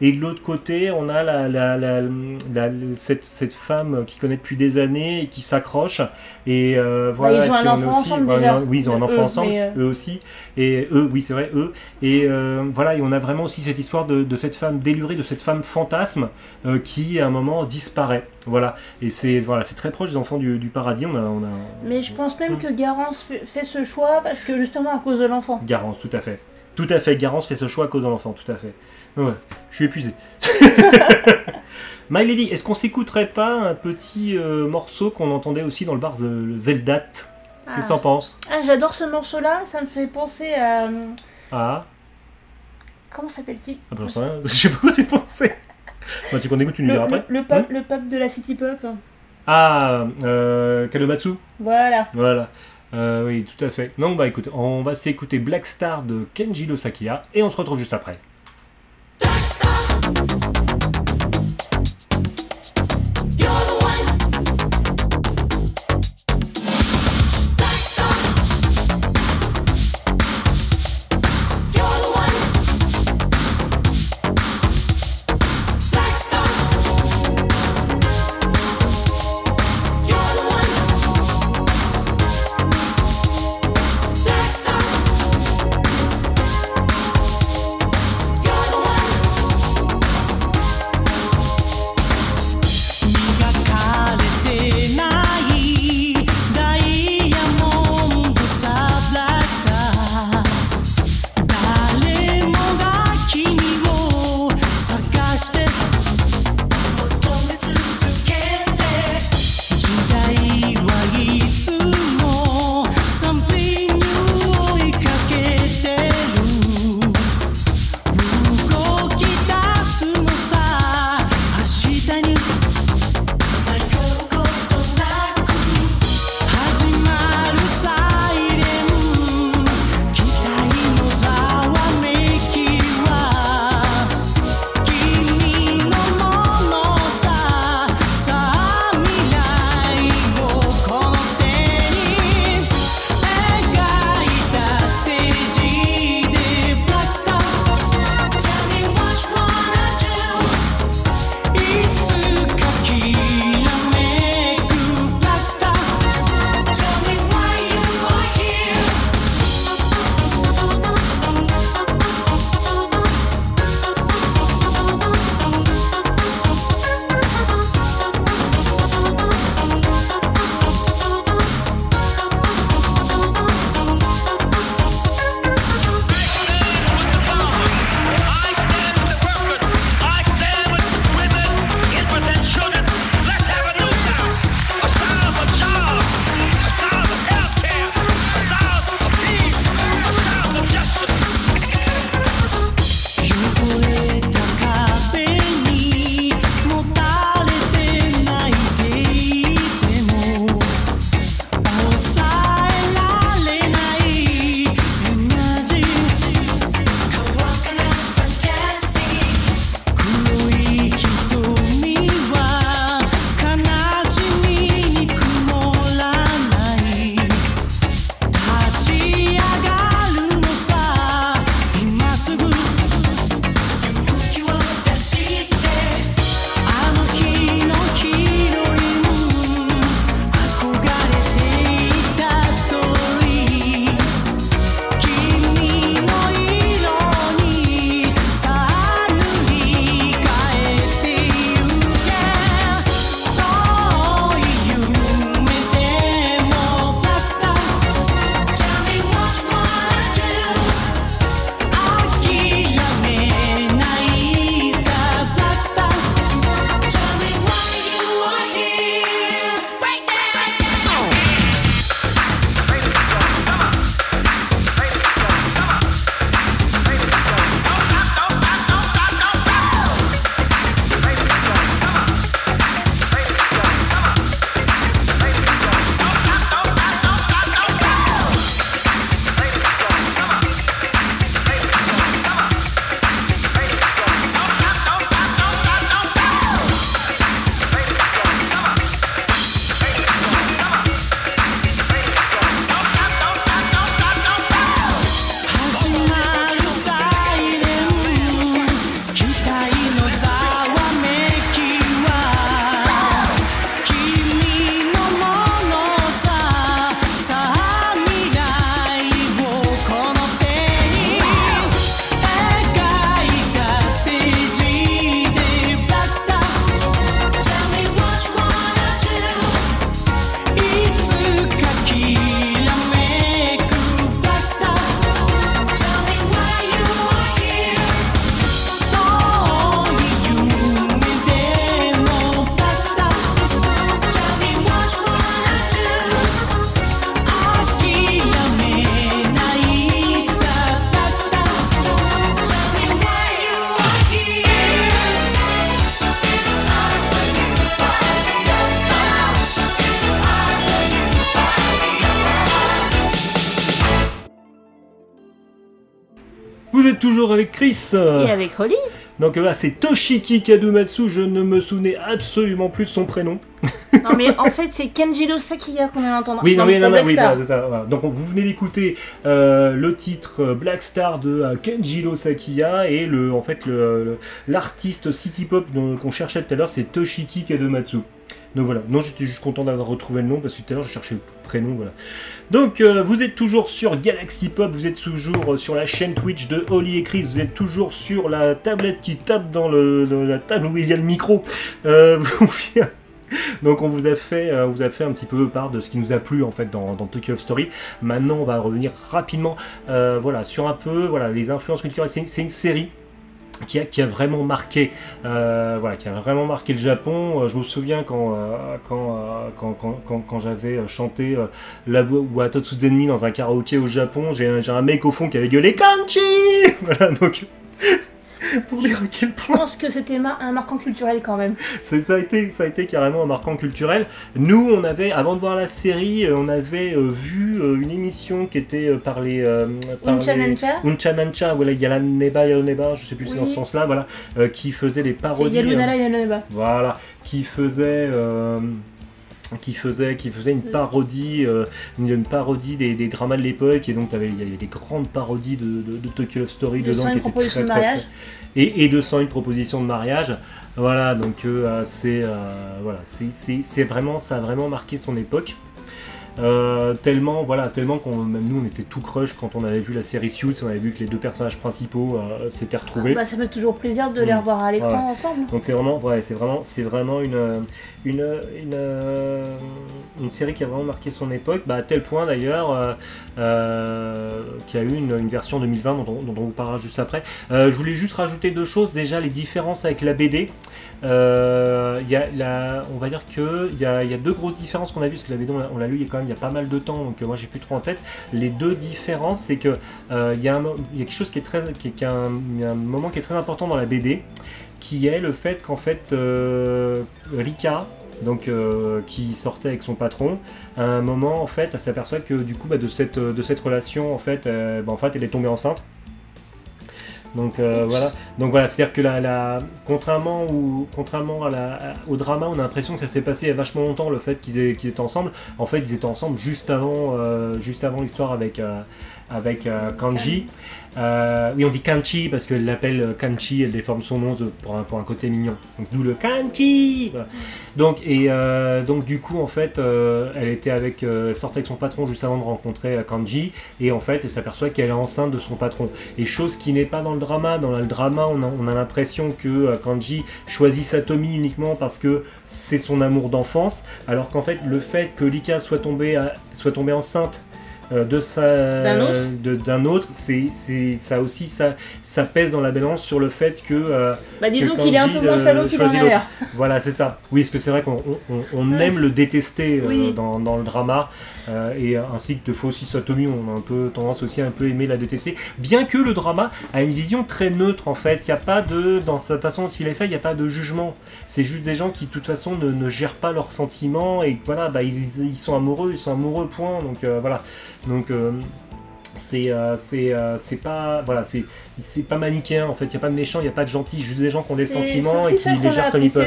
et de l'autre côté, on a la, la- la- la- cette, cette femme qui connaît depuis des années et qui s'accroche. Et euh, voilà. Bah, ils ont un enfant aussi- ensemble, déjà. Oui, ils ont un Eux, enfant ensemble, mais, euh, eux aussi. Et eux, oui, c'est vrai, eux. Et euh, voilà, et on a vraiment aussi cette histoire de, de cette femme délurée, de cette femme fantasme euh, qui, à un moment, disparaît. Voilà. Et c'est voilà, c'est très proche des enfants du, du paradis. On a, on a, Mais je pense même que Garance fait ce choix parce que justement à cause de l'enfant. Garance, tout à fait. Tout à fait, Garance fait ce choix à cause de l'enfant, tout à fait. Ouais, je suis épuisé. My Lady, est-ce qu'on s'écouterait pas un petit euh, morceau qu'on entendait aussi dans le bar de Zeldat? Qu'est-ce que Ah, t'en penses? Ah, j'adore ce morceau-là, ça me fait penser à. euh, Ah, Comment s'appelle-t-il? Ah bah, sais rien. je sais pas quoi tu pensais. Bah, tu qu'on écoute, tu nous le, diras après. le, le pub, le pub de la City Pop. Ah, euh, Kadomatsu Voilà. Voilà. Euh, oui, tout à fait. Donc, bah écoute, on va s'écouter Black Star de Kenji Sakia et on se retrouve juste après. Black Star. Donc là, c'est Toshiki Kadomatsu. Je ne me souvenais absolument plus de son prénom. Non mais en fait c'est Kenjiro Sakiya qu'on vient d'entendre. Oui, non, mais non, non, oui, voilà, c'est ça. voilà. Donc vous venez d'écouter euh, le titre euh, Black Star de euh, Kenjiro Sakiya et le, en fait, l'artiste city pop qu'on cherchait tout à l'heure, c'est Toshiki Kadomatsu. Donc voilà. Non, j'étais juste content d'avoir retrouvé le nom parce que tout à l'heure je cherchais le prénom. Voilà. Donc euh, vous êtes toujours sur Galaxy Pop, vous êtes toujours sur la chaîne Twitch de Holly et Chris, vous êtes toujours sur la tablette qui tape dans le, la table où il y a le micro. Euh, donc on vous a fait, euh, on vous a fait un petit peu part de ce qui nous a plu en fait dans, Tokyo Story. Maintenant on va revenir rapidement, voilà, sur un peu, voilà, les influences culturelles. C'est une série. Qui a, vraiment marqué, euh, voilà, qui a vraiment marqué le Japon. Euh, je me souviens quand, euh, quand, quand, quand, quand, j'avais chanté la voix dans un karaoké au Japon, j'ai un mec au fond qui avait gueulé Kanchi Voilà, donc pour dire à quel Je point pense que c'était un marquant culturel quand même. ça, ça a été, ça a été carrément un marquant culturel. Nous, on avait, avant de voir la série, euh, on avait euh, vu euh, une émission qui était euh, par les. euh, par Uncha les- Nancha. Uncha Nancha, voilà, il y a la Neba Yalo Neba, je sais plus si c'est dans ce sens-là, voilà, qui faisait des parodies. Yalunala Yalunaba. voilà, qui faisait. Qui faisait, qui faisait une parodie, euh, une, une parodie des, des dramas de l'époque, et donc il y avait des grandes parodies de, de, de Tokyo Love Story De dedans 101 qui étaient propositions très, de très, mariage. très- et, et 201 propositions de mariage. Voilà, donc euh, c'est euh, voilà, c'est vraiment, ça a vraiment marqué son époque. Euh, tellement, voilà, tellement qu'on, même nous, on était tout crush quand on avait vu la série Suits, on avait vu que les deux personnages principaux euh, s'étaient retrouvés. Bah, ça fait toujours plaisir de les Mm. revoir à l'écran ensemble. Donc c'est vraiment, ouais, c'est vraiment, c'est vraiment une, euh, une, une, une série qui a vraiment marqué son époque, bah, à tel point d'ailleurs euh, qu'il y a eu une, une version 2020 dont, on- dont on vous parlera juste après. Je voulais juste rajouter deux choses. Déjà les différences avec la BD. Euh, y a on va dire que il y a, y a deux grosses différences qu'on a vues parce que la BD on l'a- lu il y a quand même il y a pas mal de temps donc euh, moi j'ai plus trop en tête. Les deux différences c'est que euh, y, a quelque chose qui est très, qui un, moment qui est très important dans la BD qui est le fait qu'en fait euh, Rika donc euh, qui sortait avec son patron à un moment en fait elle s'aperçoit que du coup bah, de cette relation en fait bah, en fait elle est tombée enceinte donc euh, voilà. Donc voilà c'est à dire que la, la- contrairement ou contrairement à la, à- au drama on a l'impression que ça s'est passé il y a vachement longtemps le fait qu'ils aient- qu'ils étaient ensemble. En fait ils étaient ensemble juste avant euh, juste avant l'histoire avec euh, avec euh, Kanji euh, oui, on dit Kanchi parce qu'elle l'appelle euh, Kanchi, elle déforme son nom pour, un, côté mignon. Donc d'où le Kanchi. Donc et euh, donc du coup en fait, elle était avec, sortait avec son patron juste avant de rencontrer Kanji et en fait, elle s'aperçoit qu'elle est enceinte de son patron. Et chose qui n'est pas dans le drama. Dans le drama, on a, on a l'impression que Kanji choisit Satomi uniquement parce que c'est son amour d'enfance, alors qu'en fait, le fait que Lika soit tombée, soit tombée enceinte de sa D'un autre de- d'un autre, c'est c'est- ça aussi ça ça pèse dans la balance sur le fait que euh, Bah, disons qu'il est un peu moins euh, salaud qu'il en a l'air. voilà c'est ça. Oui, parce que c'est vrai qu'on on, on Ouais. aime le détester euh, dans, dans le drama euh, et ainsi que de aussi Satomi, on a un peu tendance aussi à un peu aimer la détester. Bien que le drama a une vision très neutre en fait, il y a pas de dans sa façon dont il est fait, il n'y a pas de jugement. C'est juste des gens qui de toute façon ne, ne gèrent pas leurs sentiments et voilà, bah, ils, ils sont amoureux, ils sont amoureux point. Donc euh, voilà. Donc euh, euh, euh, c'est pas voilà c'est c'est pas manichéen en fait il y a pas de méchants il y a pas de gentils juste des gens qui ont des sentiments et qui les gèrent comme ils peuvent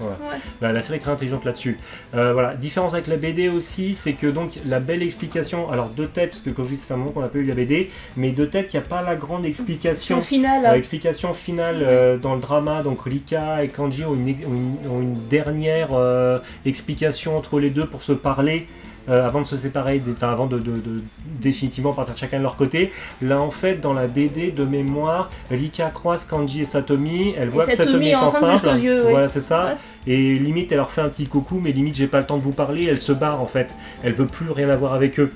Ouais, ouais, ouais. Bah, la série est très intelligente là-dessus. Euh, voilà, différence avec la BD aussi, c'est que donc la belle explication, alors deux têtes, parce que comme je dis, ça fait un moment qu'on n'a pas eu la BD, mais deux têtes, il n'y a pas la grande explication. Au final, Euh, explication finale euh, dans le drama, donc Rika et Kanji ont une, ont une- ont une dernière euh, explication entre les deux pour se parler. Euh, avant de se séparer, des- enfin, avant de, de- de définitivement partir chacun de leur côté. Là, en fait, dans la BD de mémoire, Rika croise Kanji et Satomi. Elle voit que Satomi Satomi est enceinte enceinte. jusqu'aux yeux, oui. Voilà, c'est ça. Ouais. Et limite, elle leur fait un petit coucou, mais limite, j'ai pas le temps de vous parler. Elle se barre en fait. Elle veut plus rien avoir avec eux.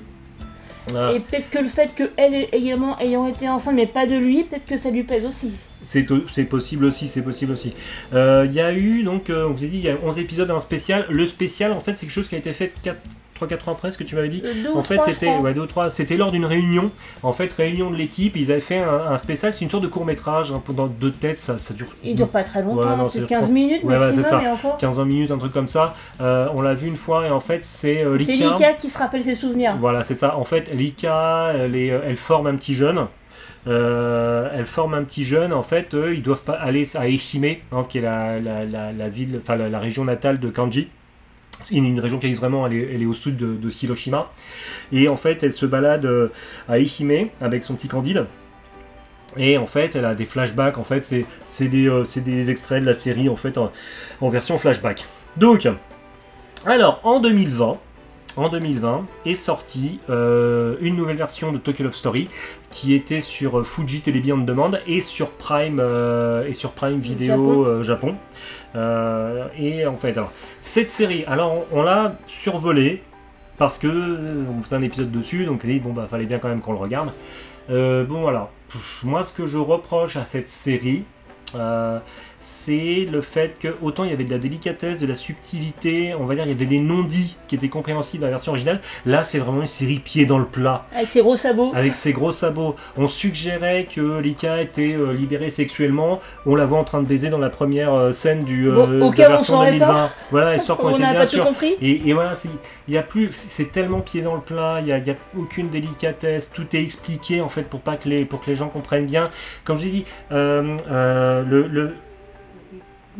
Voilà. Et peut-être que le fait qu'elle également ayant été enceinte, mais pas de lui, peut-être que ça lui pèse aussi. C'est possible aussi, c'est possible aussi. Euh, Il y a eu, donc, euh, on vous a dit, il y a 11 épisodes, un spécial. Le spécial, en fait, c'est quelque chose qui a été fait 3-4 ans après, ce que tu m'avais dit. Euh, ou En fait, trois, je c'était crois. ouais, deux ou trois. C'était lors d'une réunion. En fait, réunion de l'équipe. Ils avaient fait un, un spécial. C'est une sorte de court métrage hein, pendant deux têtes. Ça, ça dure. Il dure pas très longtemps, peut-être c'est 15 trente- minutes Ouais, ouais, c'est maximum ça. et encore. 15-20 minutes, un truc comme ça. Euh, on l'a vu une fois et en fait, c'est euh, C'est Lika. Lika qui se rappelle ses souvenirs. Voilà, c'est ça. En fait, Lika, elle, est- elle forme un petit jeune. euh, elle forme un petit jeune. En fait, eux, ils doivent pas aller à Ehime, hein, qui est la, la, la, la ville, enfin la, la région natale de Kanji. C'est une, région qui existe vraiment, elle est, au sud de, Hiroshima. Et en fait, elle se balade euh, à Ehime avec son petit Candide. Et en fait, elle a des flashbacks. En fait, c'est euh, des extraits de la série en fait en version flashback. Donc, alors en 2020, en 2020 est sortie euh, une nouvelle version de Tokyo Love Story qui était sur euh, Fuji Television on Demand et sur Prime euh, et sur Prime Video Japon. Japon. Et en fait, alors, cette série, alors on, on l'a survolée parce que on faisait un épisode dessus, donc dit, bon bah fallait bien quand même qu'on le regarde. Bon voilà, Pff, moi ce que je reproche à cette série, c'est le fait que autant il y avait de la délicatesse, de la subtilité, on va dire il y avait des non-dits qui étaient compréhensibles dans la version originale. Là c'est vraiment une série pied dans le plat. Avec ses gros sabots. Avec ses gros sabots, on suggérait que Lika était euh, libérée sexuellement. On la voit en train de baiser dans la première euh, scène du euh, Bon, de on version saurait 2020. pas. Voilà, histoire qu'on On était bien pas sûr. compris. Et, et voilà, c'est- il y a plus, c'est tellement pied dans le plat, il y a, y a aucune délicatesse, tout est expliqué en fait pour pas que les, pour que les gens comprennent bien. Comme je l'ai dit, euh, euh, le, le-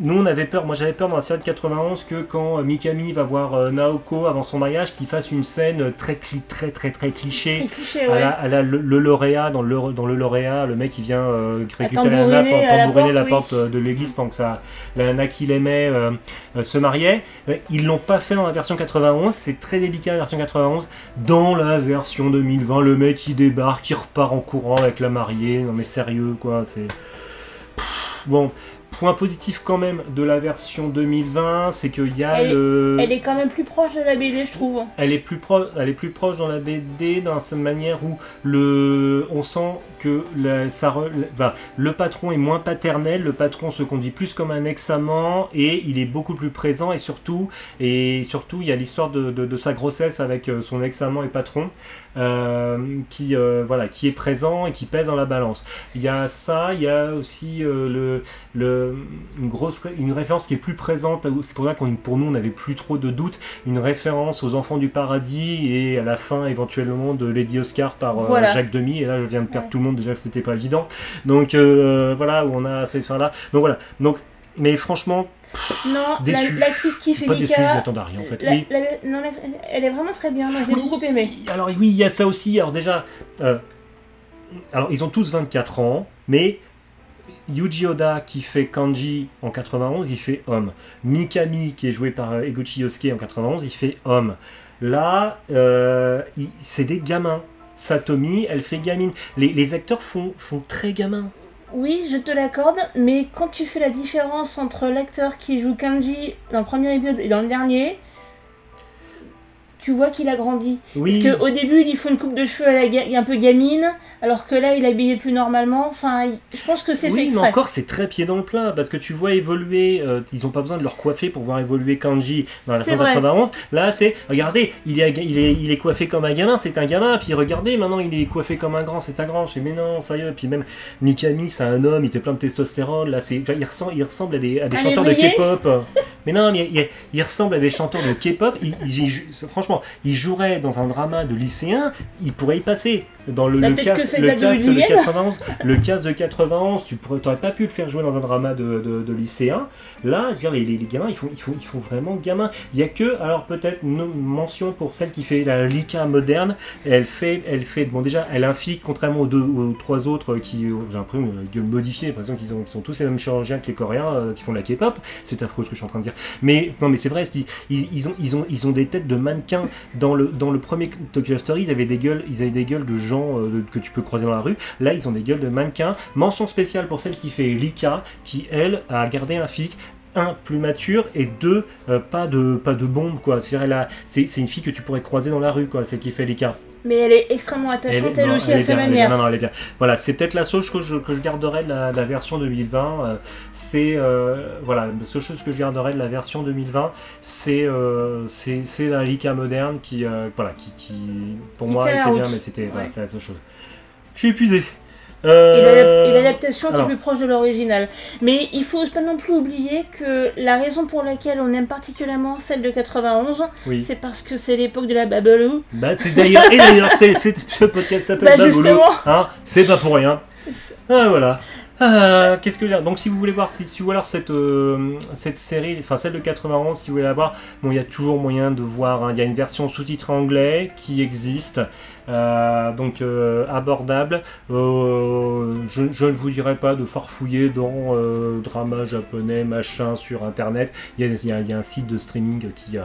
nous on avait peur, moi j'avais peur dans la série de 91 que quand euh, Mikami va voir euh, Naoko avant son mariage, qu'il fasse une scène très cli- très très très cliché. Très cliché, ouais. a le, le lauréat dans le, dans le lauréat, le mec qui vient euh, récupérer la tambouriner nappe, à la tambouriner la porte, oui. euh, de l'église pendant que ça, la nana qu'il aimait euh, euh, se mariait. Euh, Ils l'ont pas fait dans la version 91, c'est très délicat la version 91. Dans la version 2020, le mec il débarque, il repart en courant avec la mariée. Non mais sérieux quoi, c'est. Bon, point positif quand même de la version 2020, c'est qu'il y a Elle est- le. Elle est quand même plus proche de la BD, je trouve. Elle est plus proche, elle est plus proche dans la BD dans cette manière où le, on sent que la- ça re- le- enfin, le patron est moins paternel, le patron se conduit plus comme un ex-amant et il est beaucoup plus présent et surtout, et surtout il y a l'histoire de, de- de sa grossesse avec euh, son ex-amant et patron qui, euh, voilà, qui est présent et qui pèse dans la balance. Il y a ça, il y a aussi euh, le, le, une grosse une référence qui est plus présente, c'est pour ça qu'on pour nous on n'avait plus trop de doutes, une référence aux enfants du paradis et à la fin éventuellement de Lady Oscar par euh, Voilà. Jacques Demy et là je viens de perdre Ouais. tout le monde déjà que c'était pas évident donc euh, voilà où on a ces là donc voilà donc mais franchement Non, l'actrice qui fait pas déçu je m'attendais à rien en fait la- Oui. la- non, la- elle est vraiment très bien. Moi, Oui, beaucoup aimée. Alors oui, il y a ça aussi. Alors déjà, euh, alors ils ont tous 24 ans, mais Yuji Oda qui fait Kanji en 91, il fait homme. Mikami qui est joué par euh, Eguchi Yosuke en 91, il fait homme. Là, euh, c'est des gamins. Satomi, elle fait gamine. Les, les acteurs font, font très gamins. Oui, je te l'accorde, mais quand tu fais la différence entre l'acteur qui joue Kanji dans le premier épisode et dans le dernier, tu vois qu'il a grandi. Oui. Parce qu'au début, il lui faut une coupe de cheveux à la ga- un peu gamine, alors que là, il est habillé plus normalement. Enfin, je pense que c'est fait Oui, mais exprès. encore, c'est très pied dans le plat, parce que tu vois évoluer, euh, ils n'ont pas besoin de leur coiffer pour voir évoluer Kanji dans la C'est version vrai. 91. Là, c'est, regardez, il est, il, est, il est coiffé comme un gamin, c'est un gamin, puis regardez, maintenant il est coiffé comme un grand, c'est un grand. Je fais, mais non, sérieux. Puis même Mikami, c'est un homme, il était plein de testostérone, là, c'est, il, ressemble, il ressemble à des, à des chanteurs de K-pop. mais non, mais il, il ressemble à des chanteurs de K-pop. Jou- il jouerait dans un drama de lycéen, il pourrait y passer. Dans le, Bah, le cast, le cast de Louis 91, le cast de 91, tu pourrais, t'aurais pas pu le faire jouer dans un drama de, de, de lycéen. Là, je veux dire, les, les, les gamins, ils font, ils, font, ils font vraiment gamins. Il y a que, alors peut-être une mention pour celle qui fait la Lika moderne. Elle fait, elle fait, bon déjà, elle a un physique, contrairement aux deux, aux trois autres qui, euh, j'ai l'impression, euh, gueule modifiée, j'ai l'impression qu'ils ont- qu'ils sont tous les mêmes chirurgiens que les Coréens euh, qui font de la K-pop. C'est affreux ce que je suis en train de dire. Mais non, mais c'est vrai, ils, ils, ils ont, ils, ont, ils ont des têtes de mannequins. Dans le, dans le premier Tokyo Story, ils avaient des gueules, ils avaient des gueules de gens euh, que tu peux croiser dans la rue. Là, ils ont des gueules de mannequins. Mention spéciale pour celle qui fait Lika, qui elle a gardé un physique un plus mature et deux euh, pas de pas de bombe quoi c'est c'est une fille que tu pourrais croiser dans la rue quoi celle qui fait Lika Mais elle est extrêmement attachante, elle, non, aussi, elle à sa bien, manière. non, non, elle est bien. Voilà, c'est peut-être la seule chose que je, que je garderai de la, de la version 2020. euh, c'est euh, voilà, la seule chose que je garderai de la version 2020, c'est euh, c'est c'est la Lika moderne qui euh, voilà qui, qui pour Qui moi était bien, mais c'était voilà, Ouais. c'est la seule chose. Je suis épuisé. Et Euh, et l'adaptation qui est plus proche de l'original. Mais il faut pas non plus oublier que la raison pour laquelle on aime particulièrement celle de 91, oui. c'est parce que c'est l'époque de la Babaloo. Bah, c'est d'ailleurs, et d'ailleurs, ce podcast s'appelle Bah, Baboulou, hein, c'est pas pour rien. Ah, voilà. Ah, Qu'est-ce que je veux dire? Donc, si vous voulez voir, si, si voulez voir cette, euh, cette série, enfin celle de 91, si vous voulez la voir, bon, il y a toujours moyen de voir. hein. Il y a une version sous-titrée anglais qui existe, euh, donc euh, abordable. Je, je ne vous dirai pas de farfouiller dans drama japonais, machin, sur internet. Il y a, y y un site de streaming qui,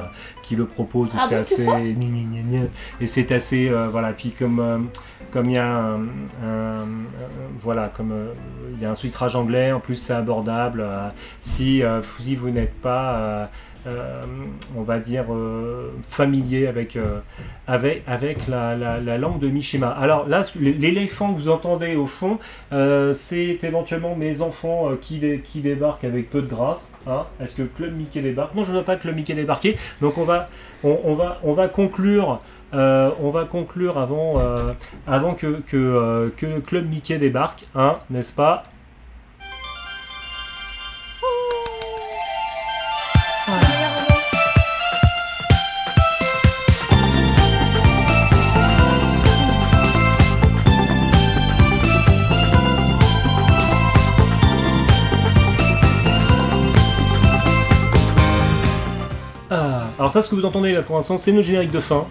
qui le propose. Ah c'est assez. et c'est assez. voilà, puis comme. Comme il y a un, voilà comme euh, il y a un sous-titrage anglais en plus c'est abordable euh, euh, si vous n'êtes pas euh, on va dire euh, familier avec euh, avec la, la- la langue de Mishima. Alors là l'éléphant que vous entendez au fond c'est éventuellement mes enfants qui, qui débarquent avec peu de grâce hein. est-ce que Club Mickey débarque? Non je ne veux pas Club Mickey débarquer. Donc on va on, va on va conclure on va conclure avant, avant que, que, que le club Mickey débarque, hein, n'est-ce pas? Alors ça, ce que vous entendez là pour l'instant, c'est notre générique de fin.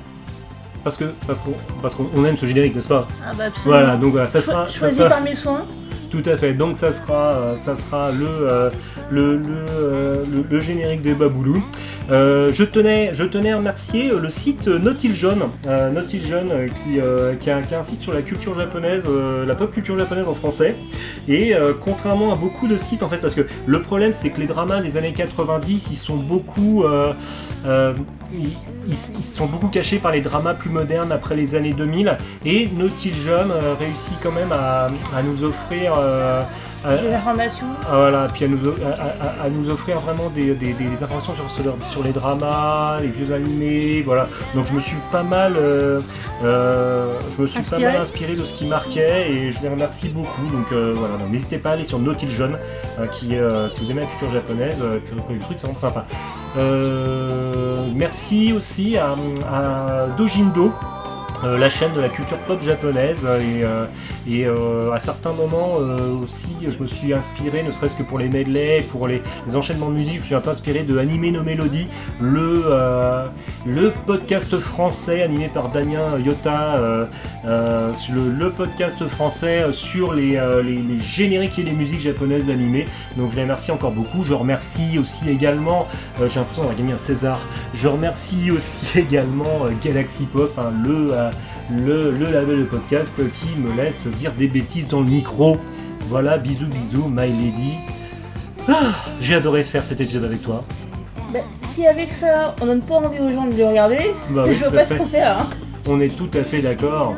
Parce que parce qu'on parce qu'on on aime ce générique, n'est-ce pas Ah bah absolument. Voilà, donc voilà, ça sera, ça choisi sera- par mes soins. Tout à fait. Donc ça sera, euh, ça sera le, euh, le, le, euh, le- le générique des Baboulous. Euh, je, tenais, je tenais à remercier euh, le site euh, Nautil Jaune qui, euh, a, un site sur la culture japonaise, la pop culture japonaise en français. Et contrairement à beaucoup de sites en fait, parce que le problème c'est que les dramas des années 90, ils sont beaucoup, ils, sont beaucoup cachés par les dramas plus modernes après les années 2000. Et Nautil Jaune euh, réussit quand même à, nous offrir Des informations. ah, voilà, puis à nous, à, à- à nous offrir vraiment des, des- des informations sur, sur, les dramas, les vieux animés, voilà. Donc je me suis pas mal, euh, euh, je me suis Inspiré. pas mal inspiré de ce qui marquait et je les remercie beaucoup. Donc euh, voilà, n'hésitez pas à aller sur Nautil Jaune, euh, qui euh, si vous aimez la culture japonaise, euh, le truc c'est vraiment sympa. Euh, merci aussi à, à Dojindo. euh, la chaîne de la culture pop japonaise euh, et, euh, et euh, à certains moments euh, aussi je me suis inspiré ne serait-ce que pour les medleys pour les, enchaînements de musique je suis un peu inspiré de Anime no Melody le, euh, le podcast français animé par Damien Yota le, podcast français sur les, génériques et les musiques japonaises animées. Donc je les remercie encore beaucoup. Je remercie aussi également j'ai l'impression d'avoir gagné un César. Je remercie aussi également Galaxy Pop hein, le le, le label de podcast qui me laisse dire des bêtises dans le micro. Voilà, bisous bisous, my lady. Ah, J'ai adoré faire cet épisode avec toi. Bah, si avec ça, on donne pas envie aux gens de le regarder, Bah oui, je vois pas ce qu'on fait là. hein. On est tout à fait d'accord.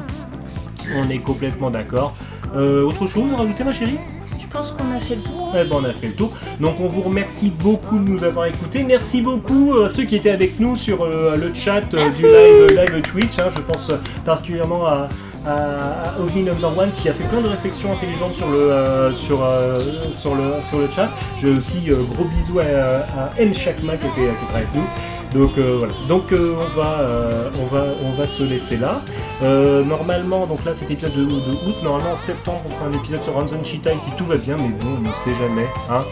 On est complètement d'accord. Euh, autre chose à rajouter, ma chérie? Je pense qu'on a fait le tour. Eh ben, on a fait le tour. Donc on vous remercie beaucoup de nous avoir écoutés. Merci beaucoup à ceux qui étaient avec nous sur euh, le chat euh, du live, live Twitch. hein. Je pense euh, particulièrement à, à, à Ovni Number One qui a fait plein de réflexions intelligentes sur le, euh, sur, euh, sur le, sur le chat. J'ai aussi euh, gros bisous à, à M. Chakma qui était, qui était avec nous. Donc euh, voilà. Donc euh, on va euh, on va on va se laisser là. Euh, normalement donc là cet épisode de, de août normalement en septembre on fera un épisode sur Ranzan Chitai si tout va bien mais bon on ne sait jamais hein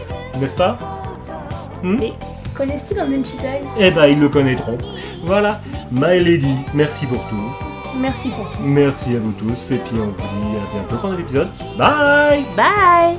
n'est-ce pas? Mais connaissez-vous dans Denchitai Eh ben ils le connaîtront. Voilà. My Lady merci pour tout. Merci pour tout. Merci à vous tous et puis on vous dit à bientôt pour un nouvel épisode. Bye. Bye